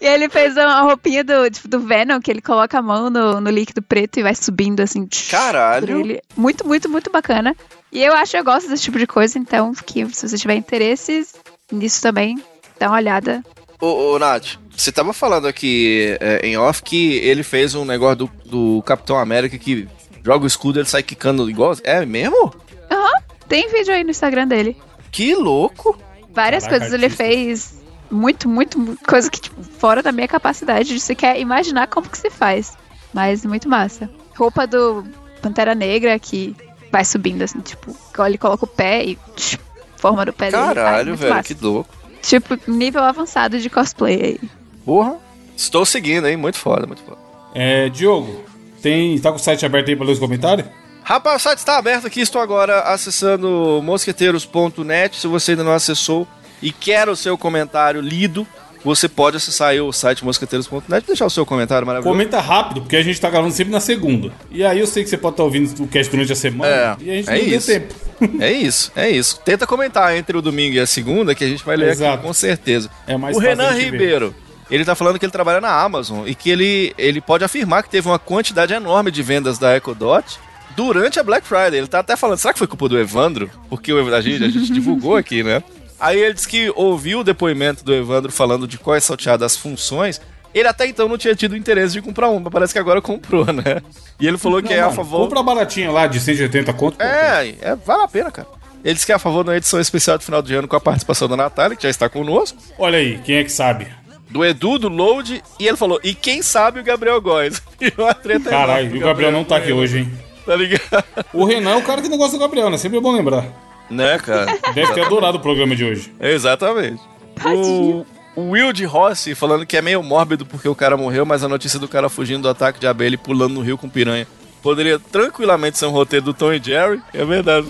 E ele fez uma roupinha do, tipo, do Venom, que ele coloca a mão no, no líquido preto e vai subindo assim. Caralho. ele. Muito, muito, muito bacana. E eu acho, eu gosto desse tipo de coisa, então, que se você tiver interesses nisso também, dá uma olhada. Ô, ô Nath, você tava falando aqui é, em off que ele fez um negócio do, do Capitão América que joga o escudo e ele sai quicando igual. É mesmo? Aham, tem vídeo aí no Instagram dele. Que louco. Várias Caraca, coisas ele fez. Muito, muito, muito coisa que, tipo, fora da minha capacidade de sequer imaginar como que se faz. Mas muito massa. Roupa do Pantera Negra que vai subindo, assim, tipo, ele coloca o pé e tch, forma do pé dele. Ai, Caralho, velho, massa. que louco. Tipo, nível avançado de cosplay aí. Porra. Estou seguindo, hein? Muito foda, muito foda. É, Diogo, tem, tá com o site aberto aí pra ler os comentários? Rapaz, o site está aberto aqui. Estou agora acessando mosqueteiros.net. Se você ainda não acessou e quer o seu comentário lido, você pode acessar aí o site mosqueteiros.net e deixar o seu comentário maravilhoso. Comenta rápido, porque a gente tá gravando sempre na segunda. E aí eu sei que você pode estar ouvindo o cast durante a semana É, e a gente é não deu isso. tempo. É isso, é isso. Tenta comentar entre o domingo e a segunda que a gente vai ler aqui Exato. com certeza. É mais o Renan gente ver. Ribeiro, ele tá falando que ele trabalha na Amazon e que ele, ele pode afirmar que teve uma quantidade enorme de vendas da Echo Dot durante a Black Friday. Ele tá até falando, será que foi culpa do Evandro? Porque o, a, gente, a gente divulgou aqui, né? Aí ele disse que ouviu o depoimento do Evandro falando de quais salteadas as funções. Ele até então não tinha tido interesse de comprar uma, mas parece que agora comprou, né? E ele falou que Não, é a favor. Compra baratinha lá de 180 conto. É, é, vale a pena, cara. Ele disse que é a favor da edição especial do final de ano com a participação da Natália, que já está conosco, Olha aí, quem é que sabe? do Edu, do Load, e ele falou, e quem sabe o Gabriel Góes. Caralho, e o Gabriel não tá aqui hoje, hein? Tá ligado? O Renan é o cara que não gosta do Gabriel, né? Sempre é bom lembrar. Né, cara? Deve ter adorado o programa de hoje. Exatamente. O, o Will de Rossi falando que é meio mórbido porque o cara morreu, mas a notícia do cara fugindo do ataque de abelha e pulando no rio com piranha poderia tranquilamente ser um roteiro do Tom e Jerry. É verdade.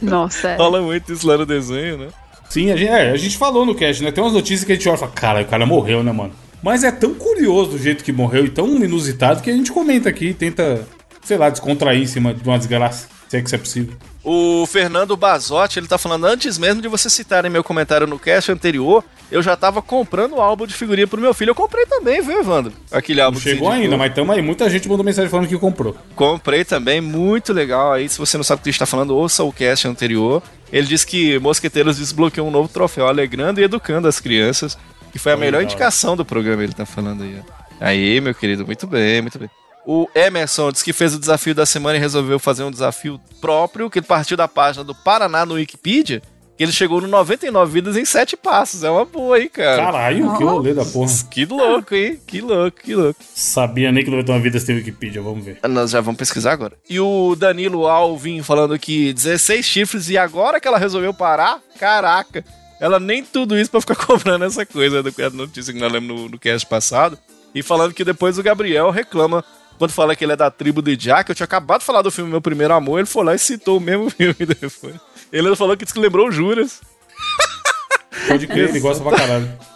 Nossa. é. Rola muito isso lá no desenho, né? Sim, a gente, é, a gente falou no cast, né? Tem umas notícias que a gente olha e fala, cara, o cara morreu, né, mano? Mas é tão curioso do jeito que morreu e tão inusitado que a gente comenta aqui e tenta, sei lá, descontrair em cima de uma desgraça, se é que isso é possível. O Fernando Bazotti, ele tá falando, antes mesmo de você citarem meu comentário no cast anterior, eu já tava comprando o álbum de figurinha pro meu filho. Eu comprei também, viu, Evandro? Aquele álbum Não chegou indicou. ainda, mas tamo aí. Muita gente mandou mensagem falando que comprou. Comprei também, muito legal. Aí, se você não sabe o que a gente tá falando, ouça o cast anterior. Ele disse que Mosqueteiros desbloqueou um novo troféu, alegrando e educando as crianças. Que foi a melhor indicação do programa, ele tá falando aí. ó. Aí, meu querido, muito bem, muito bem. O Emerson disse que fez o desafio da semana e resolveu fazer um desafio próprio, que ele partiu da página do Paraná no Wikipedia, que ele chegou no 99 vidas em 7 passos. É uma boa, hein, cara? Caralho, que rolê da porra. Que louco, hein? Que louco, que louco. Sabia nem que não vai ter uma vida sem Wikipedia, vamos ver. Nós já vamos pesquisar agora. E o Danilo Alvin falando que 16 chifres e agora que ela resolveu parar, caraca. Ela nem tudo isso pra ficar comprando essa coisa da notícia que nós lemos no, no cast passado. E falando que depois o Gabriel reclama quando fala que ele é da tribo de Jack, eu tinha acabado de falar do filme Meu Primeiro Amor, ele foi lá e citou o mesmo filme depois. Ele falou que disse que lembrou o Juras. Pode crer, ele gosta pra caralho.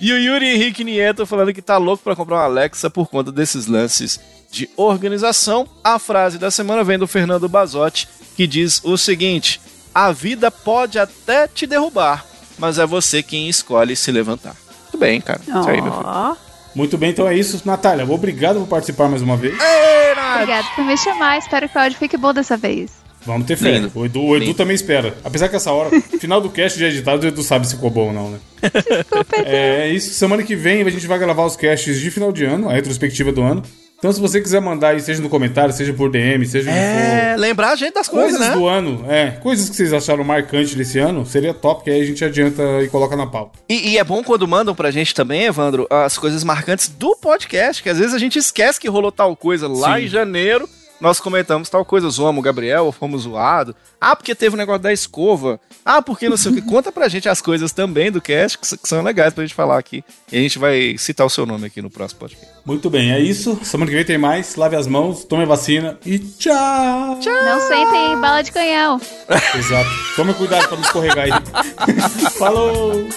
E o Yuri Henrique Nieto falando que tá louco pra comprar uma Alexa por conta desses lances de organização. A frase da semana vem do Fernando Bazotti, que diz o seguinte: A vida pode até te derrubar, mas é você quem escolhe se levantar. Muito bem, cara. Isso aí, meu filho. Muito bem, então é isso. Natália, obrigado por participar mais uma vez. obrigada por me chamar. Espero que o áudio fique bom dessa vez. Vamos ter fé. O Edu, o Edu também espera. Apesar que essa hora, final do cast já editado, o Edu sabe se ficou bom ou não, né? Desculpa, Edu. É isso. Semana que vem a gente vai gravar os casts de final de ano, a retrospectiva do ano. Então, se você quiser mandar aí, seja no comentário, seja por DM, seja É, for. lembrar a gente das coisas, Coisas né? do ano, é, coisas que vocês acharam marcantes desse ano, seria top, que aí a gente adianta e coloca na pauta. E, e é bom quando mandam pra gente também, Evandro, as coisas marcantes do podcast, que às vezes a gente esquece que rolou tal coisa lá Sim. em janeiro. Nós comentamos tal coisa, zoamos o Gabriel, ou fomos zoados. Ah, porque teve o negócio da escova. Ah, porque não sei o que. Conta pra gente as coisas também do cast, que, que são legais pra gente falar aqui. E a gente vai citar o seu nome aqui no próximo podcast. Muito bem, é isso. Semana que vem tem mais. Lave as mãos, tome a vacina e tchau! Não sentem em bala de canhão. Exato. Tome cuidado pra não escorregar aí. Falou!